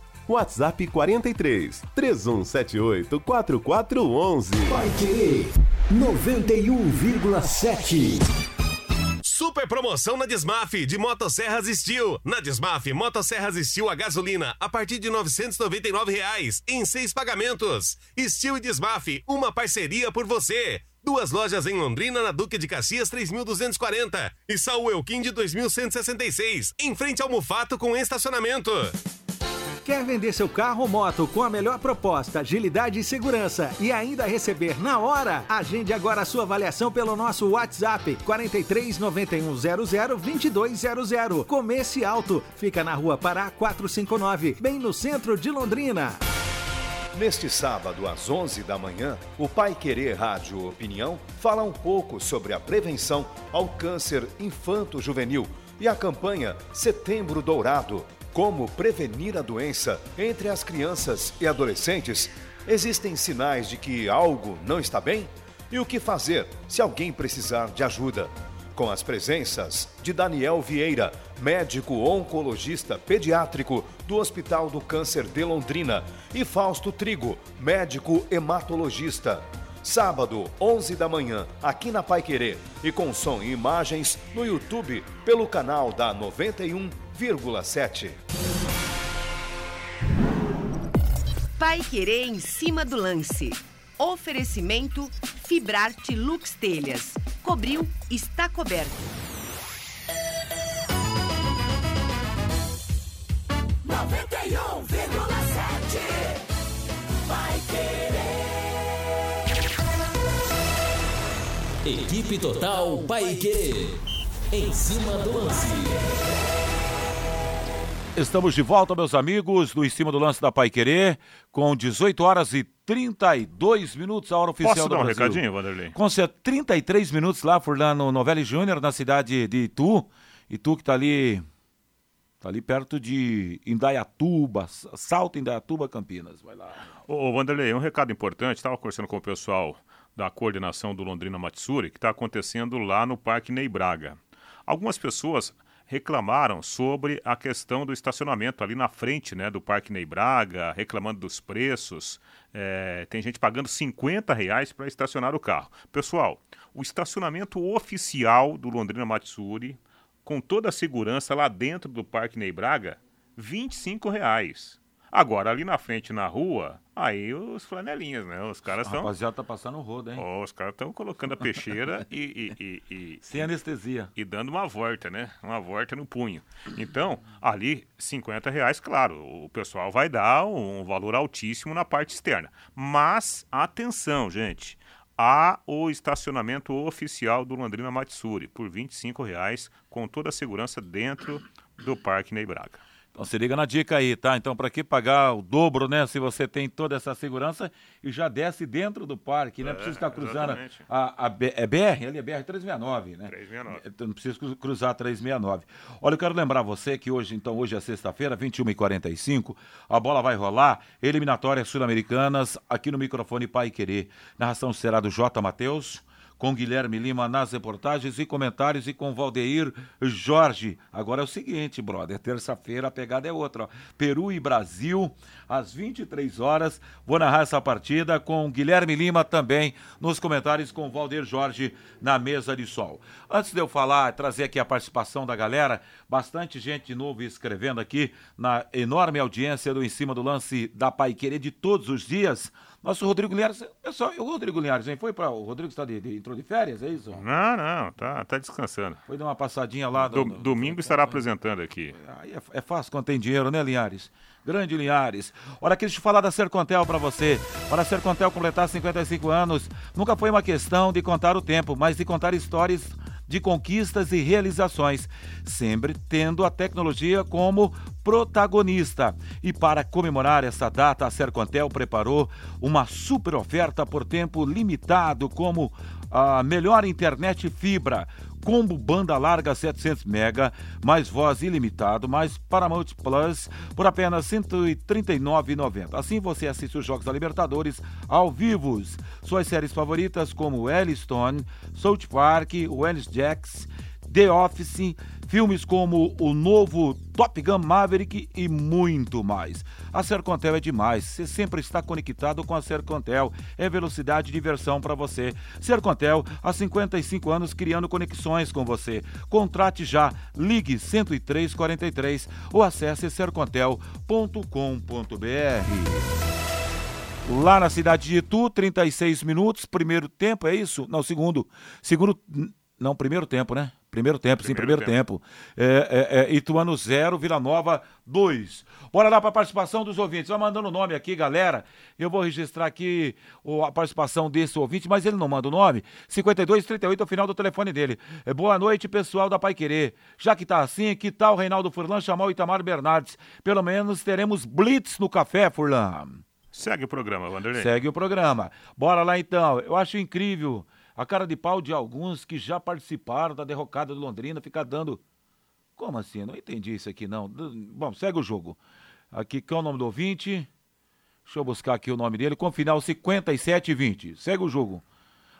WhatsApp 43 3178 4411. Vai querer 91,7. Super promoção na Desmaf de Motosserras Steel. Na Desmaf, Motosserras Steel a gasolina a partir de 999 reais em seis pagamentos. Steel e Desmaf, uma parceria por você. Duas lojas em Londrina, na Duque de Caxias 3240 e Saul Elquim de 2166, em frente ao Mufato com estacionamento. Quer vender seu carro ou moto com a melhor proposta, agilidade e segurança e ainda receber na hora? Agende agora a sua avaliação pelo nosso WhatsApp 43 9100 2200. Comece Alto, fica na rua Pará 459, bem no centro de Londrina. Neste sábado, às 11 da manhã, o Pai Querer Rádio Opinião fala um pouco sobre a prevenção ao câncer infanto-juvenil e a campanha Setembro Dourado. Como prevenir a doença entre as crianças e adolescentes? Existem sinais de que algo não está bem? E o que fazer se alguém precisar de ajuda? Com as presenças de Daniel Vieira, médico oncologista pediátrico do Hospital do Câncer de Londrina, e Fausto Trigo, médico hematologista. Sábado, 11 da manhã, aqui na Pai Querer, e com som e imagens no YouTube pelo canal da 91,7. Pai Querer em cima do lance. Oferecimento Fibrarte Lux Telhas. Cobriu, está coberto. Noventa e um vírgula sete. Vai querer. Equipe Total Paique. Em cima do lance. Estamos de volta, meus amigos, do Em Cima do Lance da Pai Querer, com 18 horas e 32 minutos, a hora oficial Posso do dar um Brasil. recadinho, Vanderlei? Com certeza, 33 minutos lá, Furlano Novelli Júnior, na cidade de Itu. Itu que tá ali, tá ali perto de Indaiatuba, Salto Indaiatuba, Campinas. Vai lá. Ô, ô, Vanderlei, um recado importante, estava conversando com o pessoal da coordenação do Londrina Matsuri, que está acontecendo lá no Parque Ney Braga. Algumas pessoas reclamaram sobre a questão do estacionamento ali na frente né, do Parque Ney Braga, reclamando dos preços. É, tem gente pagando 50 reais para estacionar o carro. Pessoal, o estacionamento oficial do Londrina Matsuri, com toda a segurança lá dentro do Parque Ney Braga, 25 reais. Agora, ali na frente, na rua, aí os flanelinhas, né? Os caras estão. Rapaziada, tá passando o rodo, hein? Os caras estão colocando a peixeira (laughs) e, e, e, e, Sem anestesia. E dando uma volta, né? Uma volta no punho. Então, ali, 50 reais, claro, o pessoal vai dar um valor altíssimo na parte externa. Mas, atenção, gente. Há o estacionamento oficial do Londrina Matsuri por 25 reais, com toda a segurança dentro do Parque Ney Braga. Então se liga na dica aí, tá? Então para que pagar o dobro, né? Se você tem toda essa segurança e já desce dentro do parque, né? É, Precisa ficar cruzando exatamente. a, a B- é BR, ali é BR 369, né? 369. Então não precisa cru- cruzar a 369. Olha, eu quero lembrar você que hoje, então, hoje é sexta-feira, 21h45, a bola vai rolar, eliminatórias sul-americanas, aqui no microfone Pai Querer. Narração será do J. Matheus com Guilherme Lima nas reportagens e comentários e com Valdeir Jorge. Agora é o seguinte, brother, terça-feira a pegada é outra. ó. Peru e Brasil, às 23 horas. Vou narrar essa partida com Guilherme Lima também nos comentários com Valdeir Jorge na mesa de sol. Antes de eu falar, trazer aqui a participação da galera, bastante gente de novo escrevendo aqui na enorme audiência do Em Cima do Lance da Pai Querer de todos os dias. Nosso Rodrigo Linhares, é só, o Rodrigo Linhares, hein? Foi para o Rodrigo está de, de- entrou de férias, é isso? Não, não, tá, tá descansando. Foi dar uma passadinha lá. Do- no- no- domingo estará apresentando aqui. Aí é, é fácil quando tem dinheiro, né, Linhares? Grande Linhares. Olha deixa eu falar da Sercontel para você. Para a Sercontel completar 55 anos, nunca foi uma questão de contar o tempo, mas de contar histórias de conquistas e realizações, sempre tendo a tecnologia como protagonista. E para comemorar essa data, a Sercontel preparou uma super oferta por tempo limitado, como a melhor internet fibra, combo banda larga 700 mega, mais voz ilimitado, mais Paramount Plus por apenas R$ 139,90. Assim você assiste os jogos da Libertadores ao vivo. Suas séries favoritas como Yellowstone, South Park, Wells Jacks, The Office, filmes como o novo Top Gun Maverick e muito mais. A Sercontel é demais, você sempre está conectado com a Sercontel, é velocidade e diversão para você. Sercontel, há 55 anos criando conexões com você. Contrate já, ligue 10343 ou acesse sercontel.com.br. Lá na cidade de Itu, 36 minutos, primeiro tempo, é isso? Não, segundo. Segundo. Não, primeiro tempo, né? Primeiro tempo, sim, primeiro tempo. É, é, é, Ituano 0, Vila Nova 2. Bora lá para a participação dos ouvintes. Vai mandando o nome aqui, galera. Eu vou registrar aqui a participação desse ouvinte, mas ele não manda o nome. 5238 é o final do telefone dele. É, boa noite, pessoal da Pai Querer. Já que tá assim, que tal o Reinaldo Furlan chamar o Itamar Bernardes? Pelo menos teremos blitz no café, Furlan. Segue o programa, Wanderlei. Segue o programa. Bora lá então. Eu acho incrível a cara de pau de alguns que já participaram da derrocada do Londrina ficar dando. Como assim? Não entendi isso aqui não. Bom, segue o jogo. Aqui, qual é o nome do ouvinte? Deixa eu buscar aqui o nome dele, com final 5720. Segue o jogo.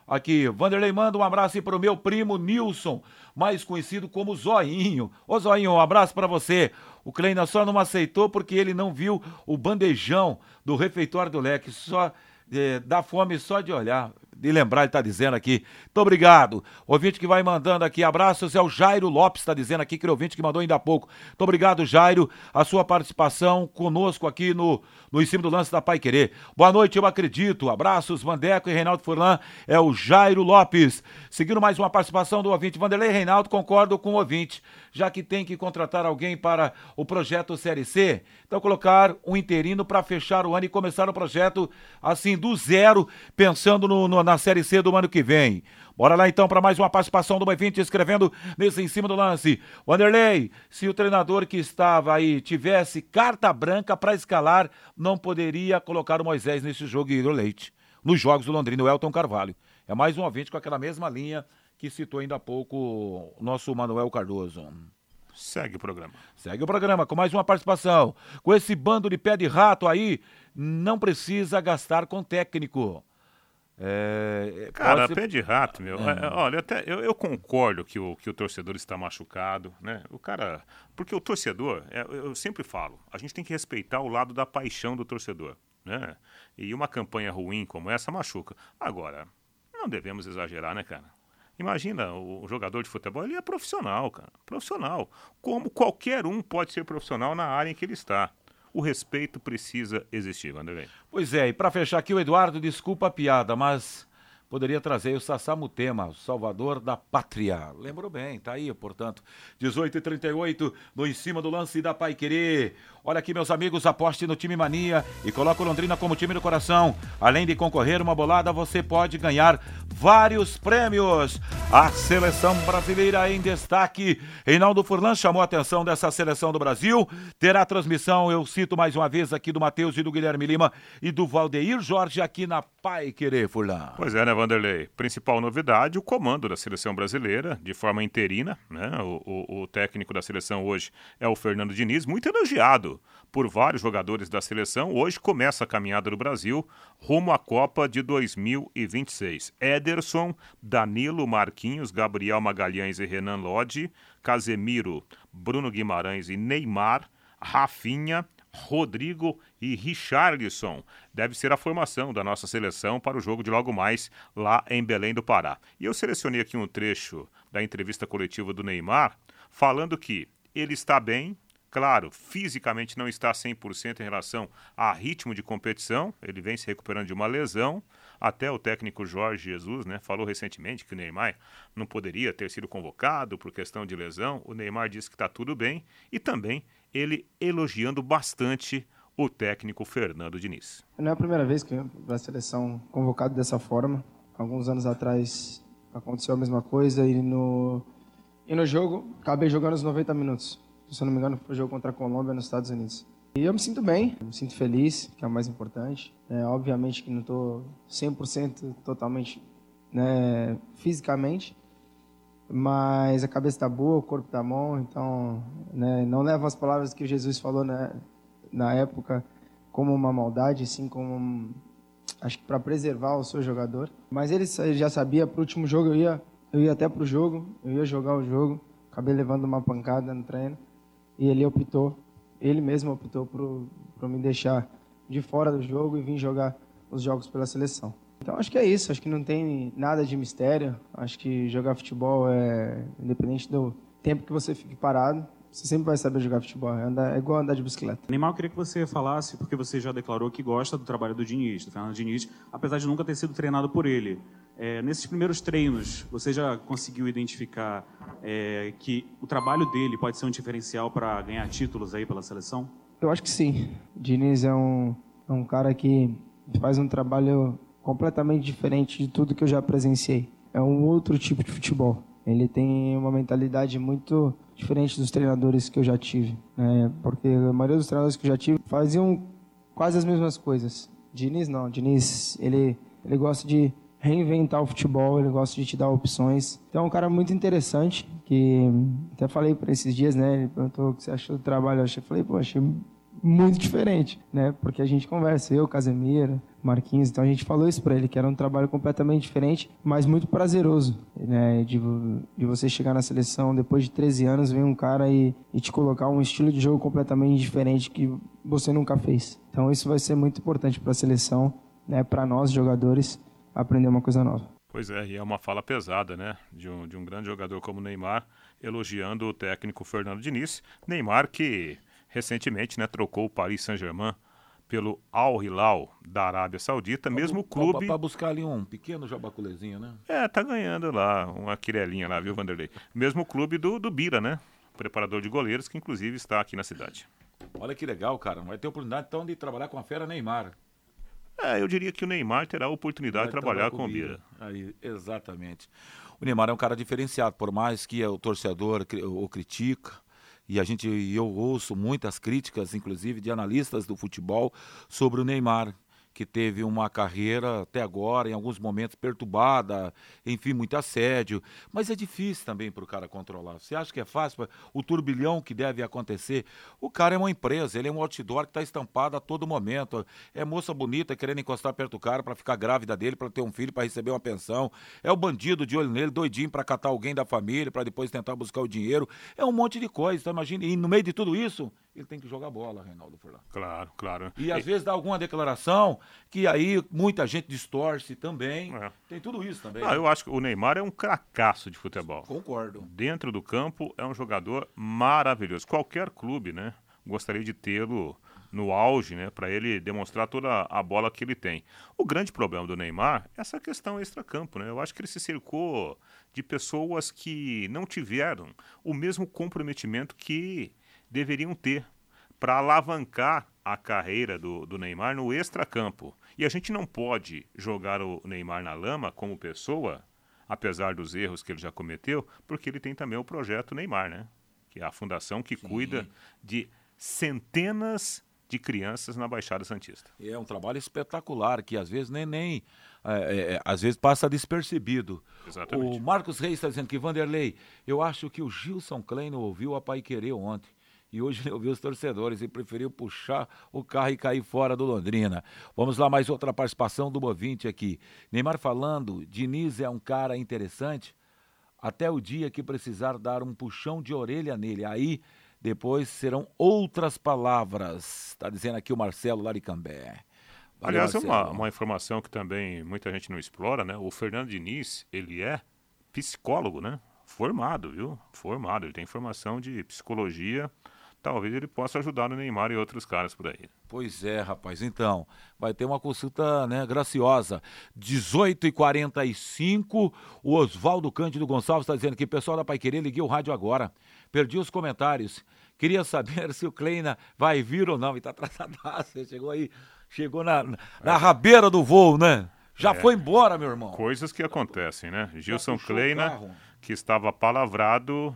Aqui, Vanderlei manda um abraço aí pro meu primo Nilson, mais conhecido como Zoinho. Ô Zoinho, um abraço pra você. O Kleina só não aceitou porque ele não viu o bandejão do refeitório do Leque. Só eh, dá fome só de olhar. De lembrar, ele tá dizendo aqui. Muito obrigado. Ouvinte que vai mandando aqui abraços é o Jairo Lopes, tá dizendo aqui, que o ouvinte que mandou ainda há pouco. Muito obrigado, Jairo, a sua participação conosco aqui no, no Em Cima do Lance da Pai Querer. Boa noite, eu acredito. Abraços, Vandeco e Reinaldo Furlan. É o Jairo Lopes. Seguindo mais uma participação do ouvinte. Vanderlei Reinaldo, concordo com o ouvinte. Já que tem que contratar alguém para o projeto Série C, então colocar um interino para fechar o ano e começar o projeto assim do zero, pensando no- no- na Série C do ano que vem. Bora lá então para mais uma participação do ouvinte escrevendo nesse em cima do lance. Wanderlei, se o treinador que estava aí tivesse carta branca para escalar, não poderia colocar o Moisés nesse jogo e ir Leite. Nos jogos do Londrina, o Elton Carvalho. É mais um ouvinte com aquela mesma linha que citou ainda há pouco o nosso Manuel Cardoso. Segue o programa. Segue o programa com mais uma participação. Com esse bando de pé de rato aí, não precisa gastar com técnico. É, Cara, pode ser- pé de rato, meu. É. É, olha, até eu, eu concordo que o, que o torcedor está machucado, né? O cara. Porque o torcedor, é, eu sempre falo, a gente tem que respeitar o lado da paixão do torcedor, né? E uma campanha ruim como essa machuca. Agora, não devemos exagerar, né, cara? Imagina, o jogador de futebol, ele é profissional, cara. Profissional. Como qualquer um pode ser profissional na área em que ele está. O respeito precisa existir, Vanderlei. Pois é, e para fechar aqui, o Eduardo, desculpa a piada, mas poderia trazer o Sassamutema, Salvador da Pátria. Lembrou bem, tá aí, portanto. 18 e 38 no em cima do lance da Pai Querer. Olha aqui, meus amigos, aposte no time Mania e coloque o Londrina como time do coração. Além de concorrer uma bolada, você pode ganhar vários prêmios. A seleção brasileira em destaque. Reinaldo Furlan chamou a atenção dessa seleção do Brasil. Terá transmissão, eu cito mais uma vez aqui do Matheus e do Guilherme Lima e do Valdeir Jorge aqui na Pai Querer, Furlan. Pois é, né, Vanderlei? Principal novidade, o comando da seleção brasileira, de forma interina, né? O, o, o técnico da seleção hoje é o Fernando Diniz, muito elogiado por vários jogadores da seleção. Hoje começa a caminhada do Brasil rumo à Copa de 2026. Ederson, Danilo, Marquinhos, Gabriel Magalhães e Renan Lodge, Casemiro, Bruno Guimarães e Neymar, Rafinha, Rodrigo e Richarlison. Deve ser a formação da nossa seleção para o jogo de logo mais lá em Belém do Pará. E eu selecionei aqui um trecho da entrevista coletiva do Neymar, falando que ele está bem, claro, fisicamente não está 100% em relação a ritmo de competição, ele vem se recuperando de uma lesão. Até o técnico Jorge Jesus né, falou recentemente que o Neymar não poderia ter sido convocado por questão de lesão. O Neymar disse que está tudo bem e também ele elogiando bastante o técnico Fernando Diniz. Não é a primeira vez que a seleção convocado dessa forma. Alguns anos atrás aconteceu a mesma coisa e no, e no jogo acabei jogando os 90 minutos. Se eu não me engano, foi o jogo contra a Colômbia nos Estados Unidos. E eu me sinto bem, me sinto feliz, que é o mais importante. É, obviamente que não estou 100% totalmente né, fisicamente, mas a cabeça está boa, o corpo está bom, então né, não levo as palavras que Jesus falou né, na época como uma maldade, sim como um, acho que para preservar o seu jogador. Mas ele já sabia para o último jogo eu ia eu ia até para o jogo, eu ia jogar o jogo, acabei levando uma pancada no treino e ele optou, ele mesmo optou por me deixar de fora do jogo e vir jogar os jogos pela seleção. Então acho que é isso, acho que não tem nada de mistério. Acho que jogar futebol é independente do tempo que você fique parado, você sempre vai saber jogar futebol. É, andar, é igual andar de bicicleta. Neymar, eu queria que você falasse, porque você já declarou que gosta do trabalho do Diniz, do Fernando Diniz, apesar de nunca ter sido treinado por ele. É, nesses primeiros treinos, você já conseguiu identificar é, que o trabalho dele pode ser um diferencial para ganhar títulos aí pela seleção? Eu acho que sim. O Diniz é um, é um cara que faz um trabalho completamente diferente de tudo que eu já presenciei. É um outro tipo de futebol. Ele tem uma mentalidade muito diferente dos treinadores que eu já tive, né? Porque a maioria dos treinadores que eu já tive faziam quase as mesmas coisas. Diniz não, Diniz ele ele gosta de reinventar o futebol, ele gosta de te dar opções. Então é um cara muito interessante que até falei para esses dias, né? Ele perguntou o que você achou do trabalho, eu falei, pô, achei muito diferente, né? Porque a gente conversa, eu, Casemiro, Marquinhos, então a gente falou isso para ele, que era um trabalho completamente diferente, mas muito prazeroso, né? De, de você chegar na seleção, depois de 13 anos, vem um cara e, e te colocar um estilo de jogo completamente diferente que você nunca fez. Então isso vai ser muito importante para a seleção, né? Para nós, jogadores, aprender uma coisa nova. Pois é, e é uma fala pesada, né? De um, de um grande jogador como Neymar, elogiando o técnico Fernando Diniz. Neymar que recentemente né, trocou o Paris Saint-Germain pelo Al Hilal da Arábia Saudita, pra, mesmo clube... Para buscar ali um pequeno jabaculezinho, né? É, tá ganhando lá, uma quirelinha lá, viu, Vanderlei? Mesmo clube do, do Bira, né? Preparador de goleiros, que inclusive está aqui na cidade. Olha que legal, cara. Vai ter oportunidade então de trabalhar com a fera Neymar. É, eu diria que o Neymar terá a oportunidade de trabalhar com o Bira. Aí, exatamente. O Neymar é um cara diferenciado, por mais que o torcedor o critica, e a gente eu ouço muitas críticas, inclusive de analistas do futebol, sobre o Neymar que teve uma carreira até agora, em alguns momentos perturbada, enfim, muito assédio. Mas é difícil também para o cara controlar. Você acha que é fácil? O turbilhão que deve acontecer. O cara é uma empresa, ele é um outdoor que está estampado a todo momento. É moça bonita querendo encostar perto do cara para ficar grávida dele, para ter um filho, para receber uma pensão. É o bandido de olho nele, doidinho para catar alguém da família, para depois tentar buscar o dinheiro. É um monte de coisa. Então, imagina. E no meio de tudo isso, ele tem que jogar bola, Reinaldo Furlan. Claro, claro. E às e... vezes dá alguma declaração que aí muita gente distorce também. É. Tem tudo isso também. Ah, eu acho que o Neymar é um cracaço de futebol. Concordo. Dentro do campo é um jogador maravilhoso. Qualquer clube, né? Gostaria de tê-lo no auge, né, para ele demonstrar toda a bola que ele tem. O grande problema do Neymar é essa questão extra-campo, né? Eu acho que ele se cercou de pessoas que não tiveram o mesmo comprometimento que deveriam ter para alavancar a carreira do, do Neymar no extra-campo. E a gente não pode jogar o Neymar na lama como pessoa, apesar dos erros que ele já cometeu, porque ele tem também o projeto Neymar, né? Que é a fundação que Sim. cuida de centenas de crianças na Baixada Santista. É um trabalho espetacular que às vezes nem, nem é, é, é às vezes passa despercebido. Exatamente. O Marcos Reis está dizendo que Vanderlei, eu acho que o Gilson Klein ouviu a Pai Querer ontem e hoje (laughs) ele ouviu os torcedores e preferiu puxar o carro e cair fora do Londrina. Vamos lá, mais outra participação do Movinte aqui. Neymar falando, Diniz é um cara interessante até o dia que precisar dar um puxão de orelha nele. Aí depois serão outras palavras. Está dizendo aqui o Marcelo Laricambé. Valeu, Aliás, é uma, uma informação que também muita gente não explora, né? O Fernando Diniz, ele é psicólogo, né? Formado, viu? Formado. Ele tem formação de psicologia. Talvez ele possa ajudar o Neymar e outros caras por aí. Pois é, rapaz. Então, vai ter uma consulta né, graciosa. 18h45, o Oswaldo Cândido Gonçalves está dizendo que o pessoal da Pai Querer liguei o rádio agora. Perdi os comentários. Queria saber (laughs) se o Kleina vai vir ou não. E tá atrasadaço. Chegou aí, chegou na, na é. rabeira do voo, né? Já é. foi embora, meu irmão. Coisas que acontecem, né? Gilson Kleina, que estava palavrado,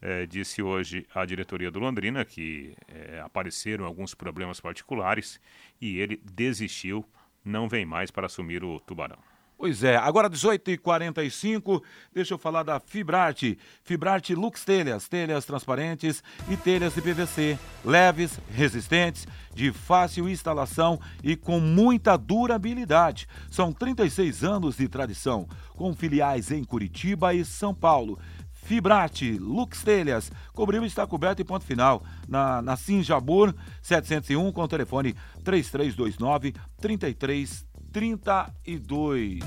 é, disse hoje à diretoria do Londrina que é, apareceram alguns problemas particulares e ele desistiu, não vem mais para assumir o Tubarão. Pois é, agora 18h45, deixa eu falar da Fibrarte. Fibrarte Lux Telhas, telhas transparentes e telhas de PVC, leves, resistentes, de fácil instalação e com muita durabilidade. São 36 anos de tradição, com filiais em Curitiba e São Paulo. Fibrate, Lux Telhas, cobriu e está coberto e ponto final. Na, na Sinjabur 701 com o telefone 3329 33 32.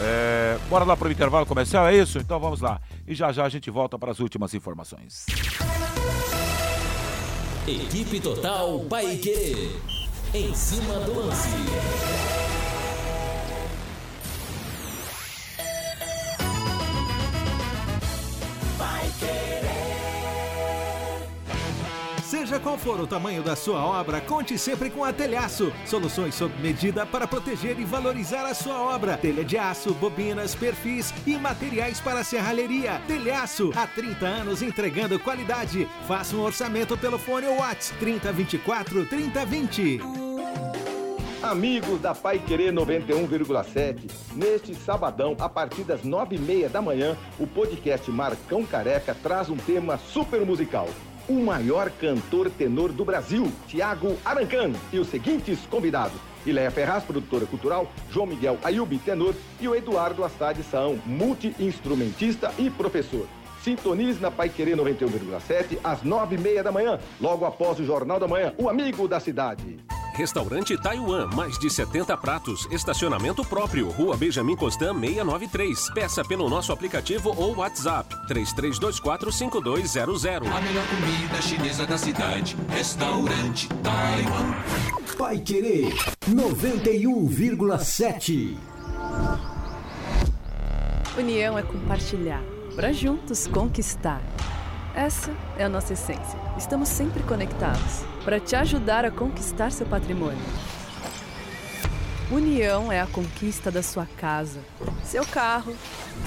É, bora lá para o intervalo comercial, é isso? Então vamos lá. E já já a gente volta para as últimas informações. Equipe Total Paique. Em cima do lance. Qual for o tamanho da sua obra, conte sempre com a Telhaço. Soluções sob medida para proteger e valorizar a sua obra. Telha de aço, bobinas, perfis e materiais para serralheria. Telhaço, há 30 anos entregando qualidade. Faça um orçamento pelo fone WhatsApp 3024 3020. Amigos da Pai Querer 91,7, neste sabadão, a partir das nove e meia da manhã, o podcast Marcão Careca traz um tema super musical o maior cantor tenor do Brasil, Tiago Arancan, e os seguintes convidados. Ileia Ferraz, produtora cultural, João Miguel Ayubi, tenor, e o Eduardo Assad Saão, multi-instrumentista e professor. Sintonize na Pai Querer 91,7 às nove e meia da manhã, logo após o Jornal da Manhã, o amigo da cidade. Restaurante Taiwan, mais de 70 pratos, estacionamento próprio, Rua Benjamin Constant 693. Peça pelo nosso aplicativo ou WhatsApp 33245200. A melhor comida chinesa da cidade, Restaurante Taiwan. Pai Querer 91,7. União é compartilhar, para juntos conquistar. Essa é a nossa essência. Estamos sempre conectados para te ajudar a conquistar seu patrimônio. União é a conquista da sua casa, seu carro,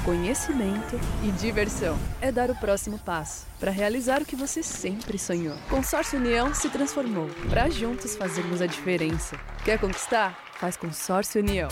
conhecimento e diversão. É dar o próximo passo para realizar o que você sempre sonhou. Consórcio União se transformou para juntos fazermos a diferença. Quer conquistar? Faz Consórcio União.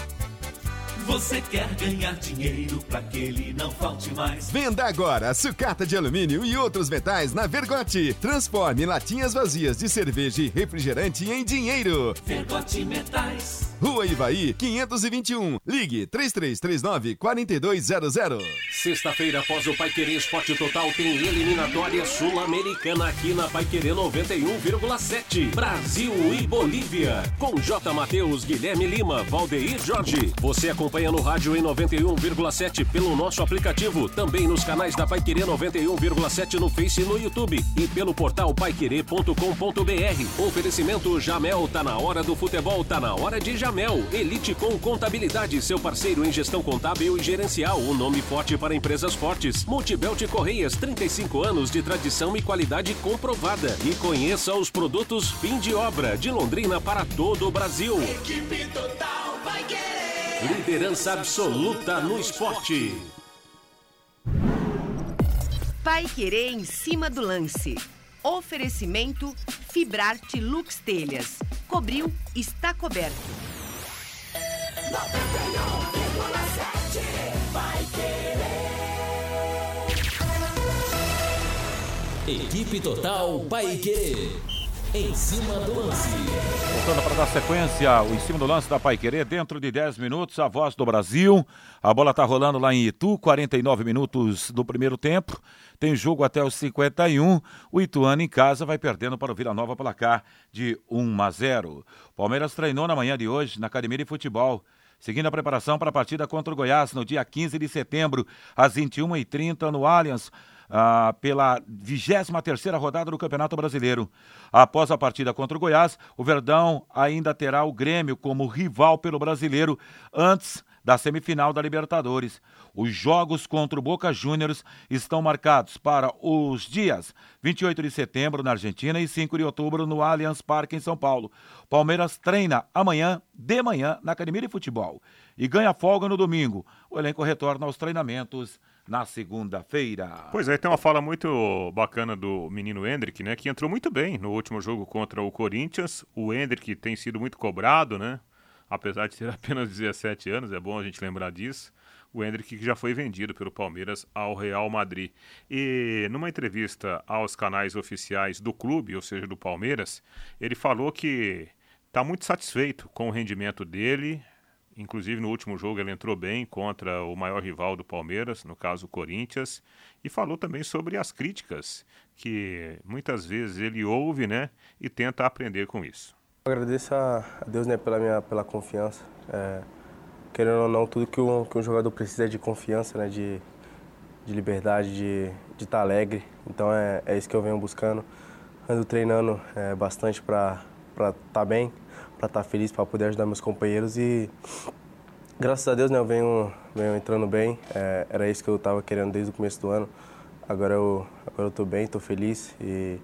Você quer ganhar dinheiro para que ele não falte mais? Venda agora sucata de alumínio e outros metais na Vergote. Transforme latinhas vazias de cerveja e refrigerante em dinheiro. Vergote Metais. Rua Ivaí, 521. Ligue 3339 4200. Sexta-feira, após o Paiquerê Esporte Total, tem eliminatória sul-americana aqui na Paiquerê 91,7. Brasil e Bolívia. Com J. Matheus, Guilherme Lima, Valdeir Jorge. Você acompanha no rádio em 91,7 pelo nosso aplicativo. Também nos canais da Paiquerê 91,7 no Face e no YouTube. E pelo portal paiquerê.com.br. Oferecimento Jamel, tá na hora do futebol, tá na hora de Jamel. Elite com Contabilidade, seu parceiro em gestão contábil e gerencial. O nome forte para empresas fortes. Multibelt Correias, 35 anos de tradição e qualidade comprovada. E conheça os produtos fim de obra de Londrina para todo o Brasil. Equipe total vai querer. Liderança absoluta no esporte. Pai Querer em cima do lance. Oferecimento Fibrarte Lux Telhas. Cobriu, está coberto. 91,7 vai querer. Equipe Total Paiquerê. Em cima do lance. Voltando para dar sequência, o em cima do lance da Pai Querer, dentro de 10 minutos, a voz do Brasil. A bola está rolando lá em Itu, 49 minutos do primeiro tempo. Tem jogo até os 51. O Ituano em casa vai perdendo para o Vila Nova placar de 1 a 0. Palmeiras treinou na manhã de hoje na Academia de Futebol. Seguindo a preparação para a partida contra o Goiás no dia 15 de setembro, às 21h30 no Allianz, ah, pela 23ª rodada do Campeonato Brasileiro. Após a partida contra o Goiás, o Verdão ainda terá o Grêmio como rival pelo Brasileiro antes da semifinal da Libertadores. Os jogos contra o Boca Juniors estão marcados para os dias 28 de setembro na Argentina e 5 de outubro no Allianz Parque em São Paulo. Palmeiras treina amanhã, de manhã, na Academia de Futebol e ganha folga no domingo. O elenco retorna aos treinamentos na segunda-feira. Pois é, tem uma fala muito bacana do menino Hendrick, né? Que entrou muito bem no último jogo contra o Corinthians. O Hendrick tem sido muito cobrado, né? Apesar de ter (laughs) apenas 17 anos, é bom a gente lembrar disso. O Hendrick já foi vendido pelo Palmeiras ao Real Madrid. E numa entrevista aos canais oficiais do clube, ou seja, do Palmeiras, ele falou que está muito satisfeito com o rendimento dele, Inclusive no último jogo ele entrou bem contra o maior rival do Palmeiras, no caso o Corinthians, e falou também sobre as críticas que muitas vezes ele ouve, né, e tenta aprender com isso. Agradeço a Deus, né, pela minha pela confiança. É, querendo ou não, tudo que um, que um jogador precisa é de confiança, né, de, de liberdade, de estar tá alegre. Então é, é isso que eu venho buscando. Ando treinando é, bastante para estar tá bem, para estar tá feliz, para poder ajudar meus companheiros e graças a Deus né, eu venho, venho entrando bem. É, era isso que eu estava querendo desde o começo do ano. Agora eu agora tô bem, estou feliz e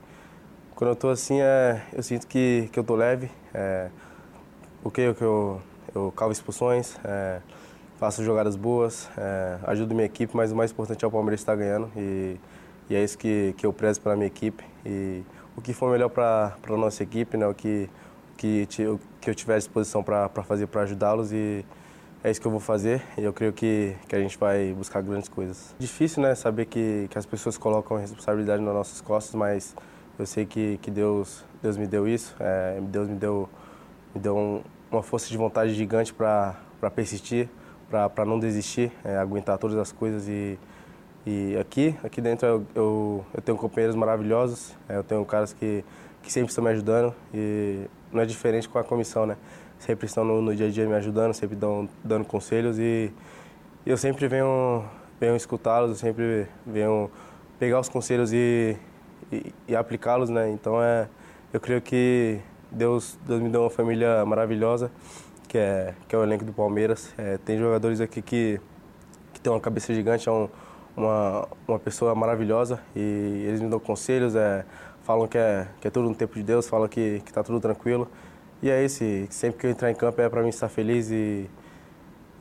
quando eu estou assim é, eu sinto que, que eu tô leve. É, o que eu, eu calvo expulsões, é, faço jogadas boas, é, ajudo minha equipe, mas o mais importante é o Palmeiras estar ganhando e, e é isso que, que eu prezo para minha equipe e o que for melhor para a nossa equipe, né, o que que, que eu tiver à disposição para fazer para ajudá-los e é isso que eu vou fazer e eu creio que, que a gente vai buscar grandes coisas. Difícil, né, saber que, que as pessoas colocam responsabilidade nas nossas costas, mas eu sei que, que Deus, Deus me deu isso, é, Deus me deu, me deu um, uma força de vontade gigante para persistir, para não desistir, é, aguentar todas as coisas e, e aqui, aqui dentro eu, eu, eu tenho companheiros maravilhosos, é, eu tenho caras que, que sempre estão me ajudando e não é diferente com a comissão, né? Sempre estão no, no dia a dia me ajudando, sempre dão, dando conselhos e eu sempre venho, venho escutá-los, eu sempre venho pegar os conselhos e, e, aplicá-los, né? Então é, eu creio que Deus, Deus me deu uma família maravilhosa, que é, que é o elenco do Palmeiras. É, tem jogadores aqui que, que tem uma cabeça gigante, é um, uma, uma pessoa maravilhosa e eles me dão conselhos, é, falam que é, que é tudo no tempo de Deus, falam que está tudo tranquilo. E é isso, sempre que eu entrar em campo é para mim estar feliz e,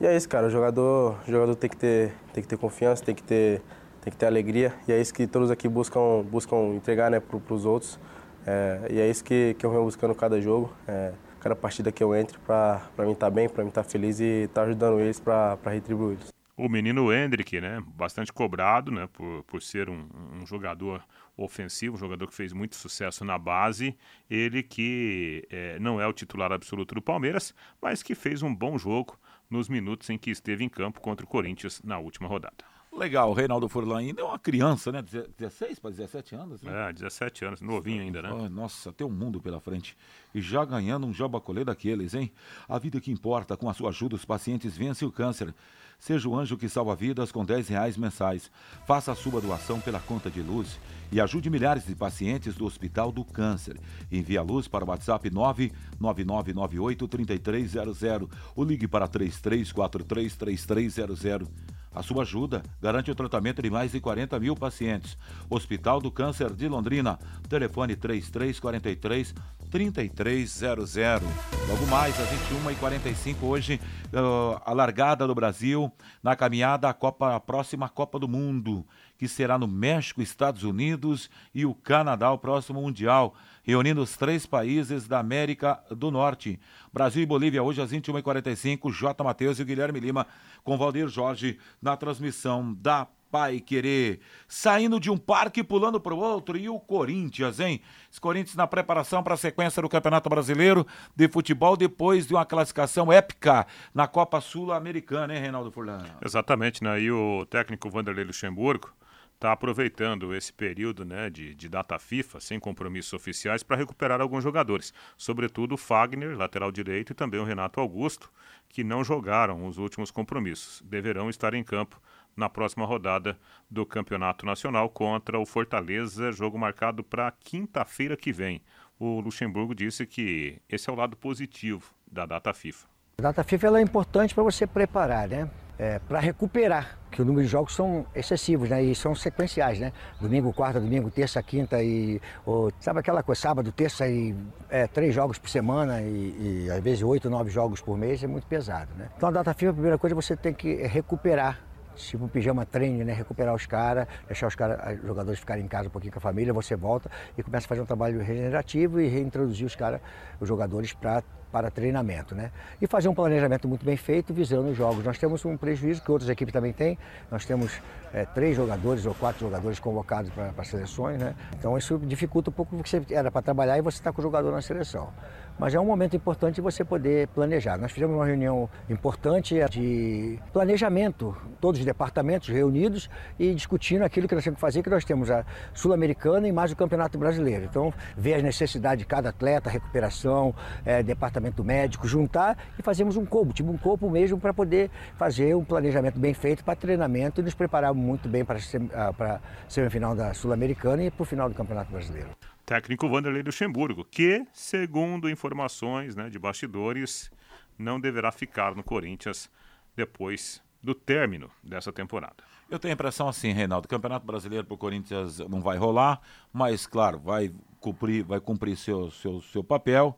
e é isso, cara. O jogador, o jogador tem que ter, tem que ter confiança, tem que ter, tem que ter alegria e é isso que todos aqui buscam, buscam entregar, né, para os outros. É, e é isso que, que eu venho buscando cada jogo, é, cada partida que eu entro para mim estar tá bem, para mim estar tá feliz e estar tá ajudando eles para retribuir eles. O menino Hendrick, né, bastante cobrado, né, por, por ser um, um jogador ofensivo, um jogador que fez muito sucesso na base, ele que é, não é o titular absoluto do Palmeiras, mas que fez um bom jogo nos minutos em que esteve em campo contra o Corinthians na última rodada. Legal, o Reinaldo Furlan ainda é uma criança, né? 16 para 17 anos, né? É, 17 anos, novinho ainda, né? Oh, nossa, tem um mundo pela frente. E já ganhando um jobacolê daqueles, hein? A vida que importa, com a sua ajuda, os pacientes vencem o câncer. Seja o anjo que salva vidas com 10 reais mensais. Faça a sua doação pela conta de luz e ajude milhares de pacientes do Hospital do Câncer. Envie a luz para o WhatsApp 99998-3300 ou ligue para 3343-3300. A sua ajuda garante o tratamento de mais de 40 mil pacientes. Hospital do Câncer de Londrina. Telefone 3343 3300. Logo mais, às 21h45, hoje, uh, a largada do Brasil na caminhada à Copa, a próxima Copa do Mundo, que será no México, Estados Unidos e o Canadá, o próximo Mundial, reunindo os três países da América do Norte. Brasil e Bolívia, hoje às 21h45, J. Matheus e Guilherme Lima, com Valdir Jorge, na transmissão da Pai Querer, saindo de um parque pulando para o outro. E o Corinthians, hein? Os Corinthians na preparação para a sequência do Campeonato Brasileiro de Futebol, depois de uma classificação épica na Copa Sul-Americana, hein, Reinaldo Furlan? Exatamente, né? E o técnico Vanderlei Luxemburgo está aproveitando esse período né, de, de data FIFA, sem compromissos oficiais, para recuperar alguns jogadores. Sobretudo o Fagner, lateral direito, e também o Renato Augusto, que não jogaram os últimos compromissos. Deverão estar em campo na próxima rodada do Campeonato Nacional contra o Fortaleza, jogo marcado para quinta-feira que vem. O Luxemburgo disse que esse é o lado positivo da data FIFA. A data FIFA é importante para você preparar, né? É, para recuperar, que o número de jogos são excessivos, né? E são sequenciais, né? Domingo, quarta, domingo, terça, quinta e. Ou, sabe aquela coisa, sábado, terça e é, três jogos por semana e, e às vezes oito, nove jogos por mês é muito pesado, né? Então a data FIFA, a primeira coisa, você tem que recuperar tipo um pijama treino, né? Recuperar os caras, deixar os cara, os jogadores ficarem em casa um pouquinho com a família, você volta e começa a fazer um trabalho regenerativo e reintroduzir os caras, os jogadores para para treinamento, né? E fazer um planejamento muito bem feito visando os jogos. Nós temos um prejuízo que outras equipes também têm. Nós temos é, três jogadores ou quatro jogadores convocados para seleções, né? Então isso dificulta um pouco porque você era para trabalhar e você está com o jogador na seleção mas é um momento importante você poder planejar. Nós fizemos uma reunião importante de planejamento, todos os departamentos reunidos e discutindo aquilo que nós temos que fazer, que nós temos a Sul-Americana e mais o Campeonato Brasileiro. Então, ver as necessidades de cada atleta, recuperação, é, departamento médico, juntar e fazemos um corpo, tipo um corpo mesmo para poder fazer um planejamento bem feito para treinamento e nos preparar muito bem para a semifinal da Sul-Americana e para o final do Campeonato Brasileiro técnico Vanderlei Luxemburgo, que, segundo informações né, de bastidores, não deverá ficar no Corinthians depois do término dessa temporada. Eu tenho a impressão assim, Reinaldo, o Campeonato Brasileiro para o Corinthians não vai rolar, mas claro, vai cumprir, vai cumprir seu, seu, seu papel.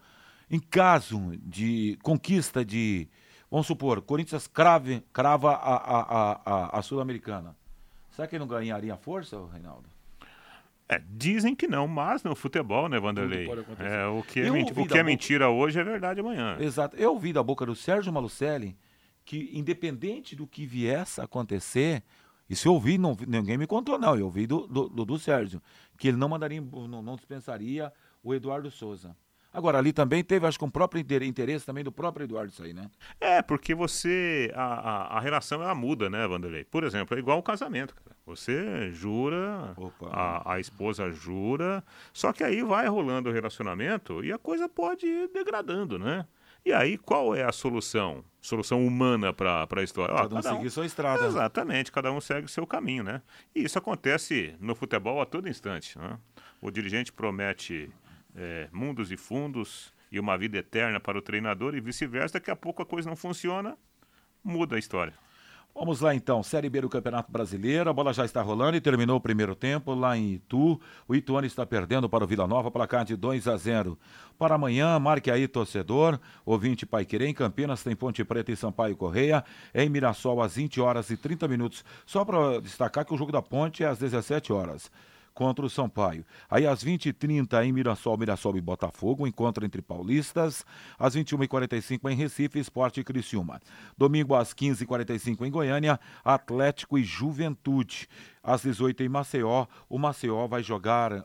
Em caso de conquista de, vamos supor, Corinthians crave, crava a, a, a, a, a Sul-Americana. Será que não ganharia força, Reinaldo? É, dizem que não, mas no futebol, né, Vanderlei? É, o que, é, o que é mentira hoje é verdade amanhã. Exato. Eu ouvi da boca do Sérgio Malucelli que, independente do que viesse a acontecer, isso eu ouvi, não, ninguém me contou, não. Eu ouvi do, do, do, do Sérgio, que ele não mandaria, não, não dispensaria o Eduardo Souza. Agora, ali também teve, acho que um próprio interesse também do próprio Eduardo isso aí, né? É, porque você. A, a, a relação ela muda, né, Vanderlei? Por exemplo, é igual o casamento, cara. Você jura, a, a esposa jura, só que aí vai rolando o relacionamento e a coisa pode ir degradando, né? E aí, qual é a solução? Solução humana para a história? Cada, um seguir sua estrada. Exatamente, cada um segue o seu caminho, né? E isso acontece no futebol a todo instante. Né? O dirigente promete é, mundos e fundos e uma vida eterna para o treinador e vice-versa. Daqui a pouco a coisa não funciona, muda a história. Vamos lá então, Série B do Campeonato Brasileiro, a bola já está rolando e terminou o primeiro tempo lá em Itu. O Ituano está perdendo para o Vila Nova, placar de 2 a 0. Para amanhã, marque aí, torcedor, ouvinte Pai Querer, em Campinas tem Ponte Preta e Sampaio Correia, em Mirassol às 20 horas e 30 minutos. Só para destacar que o jogo da Ponte é às 17 horas contra o Sampaio. Aí às 20h30 em Mirassol, Mirassol e Botafogo, encontro entre paulistas. Às 21h45 em Recife, Esporte e Criciúma. Domingo às 15h45 em Goiânia, Atlético e Juventude. Às 18 h em Maceió, o Maceió vai jogar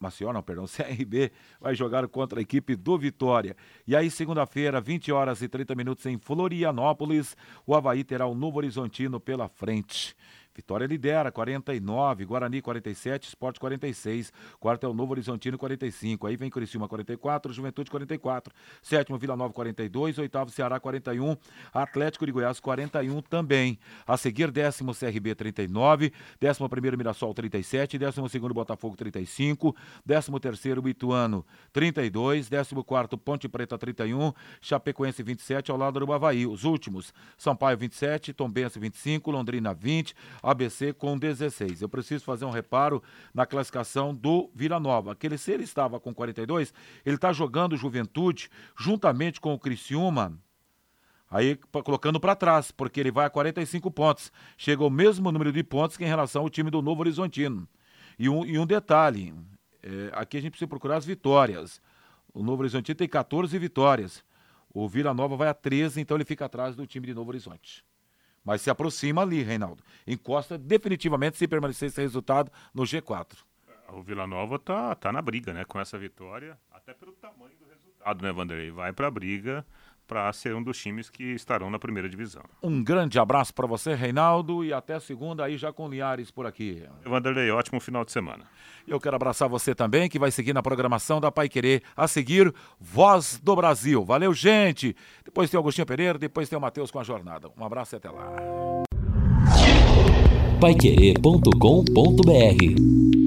Maceió, não, perdão, (laughs) CRB vai jogar contra a equipe do Vitória. E aí, segunda-feira, 20 horas e 30 minutos em Florianópolis, o Havaí terá o Novo Horizontino pela frente. Vitória lidera, 49, Guarani 47, Esporte 46, quarto é o Novo Horizontino 45, aí vem Criciúma 44, Juventude 44, sétimo Vila Nova 42, oitavo Ceará 41, Atlético de Goiás 41 também. A seguir, décimo CRB 39, décimo primeiro Mirassol 37, décimo segundo Botafogo 35, décimo terceiro Ituano 32, décimo quarto Ponte Preta 31, Chapecoense 27 ao lado do Bavaí. Os últimos, Sampaio 27, Tombense 25, Londrina 20, ABC com 16. Eu preciso fazer um reparo na classificação do Vila Nova. Aquele, se ele estava com 42, ele está jogando Juventude juntamente com o Criciúma. Aí colocando para trás, porque ele vai a 45 pontos. Chega ao mesmo número de pontos que em relação ao time do Novo Horizontino. E um, e um detalhe: é, aqui a gente precisa procurar as vitórias. O Novo Horizontino tem 14 vitórias. O Vila Nova vai a 13, então ele fica atrás do time de Novo Horizonte. Mas se aproxima ali, Reinaldo. Encosta definitivamente se permanecer esse resultado no G4. O Vila Nova tá, tá na briga, né? Com essa vitória, até pelo tamanho do resultado, né, Vanderlei? Vai pra briga para ser um dos times que estarão na primeira divisão. Um grande abraço para você, Reinaldo, e até segunda aí já com Linhares por aqui. Vanderlei, ótimo final de semana. Eu quero abraçar você também, que vai seguir na programação da Pai Querer, a seguir Voz do Brasil. Valeu, gente! Depois tem o Agostinho Pereira, depois tem o Matheus com a jornada. Um abraço e até lá. Paiquerê.com.br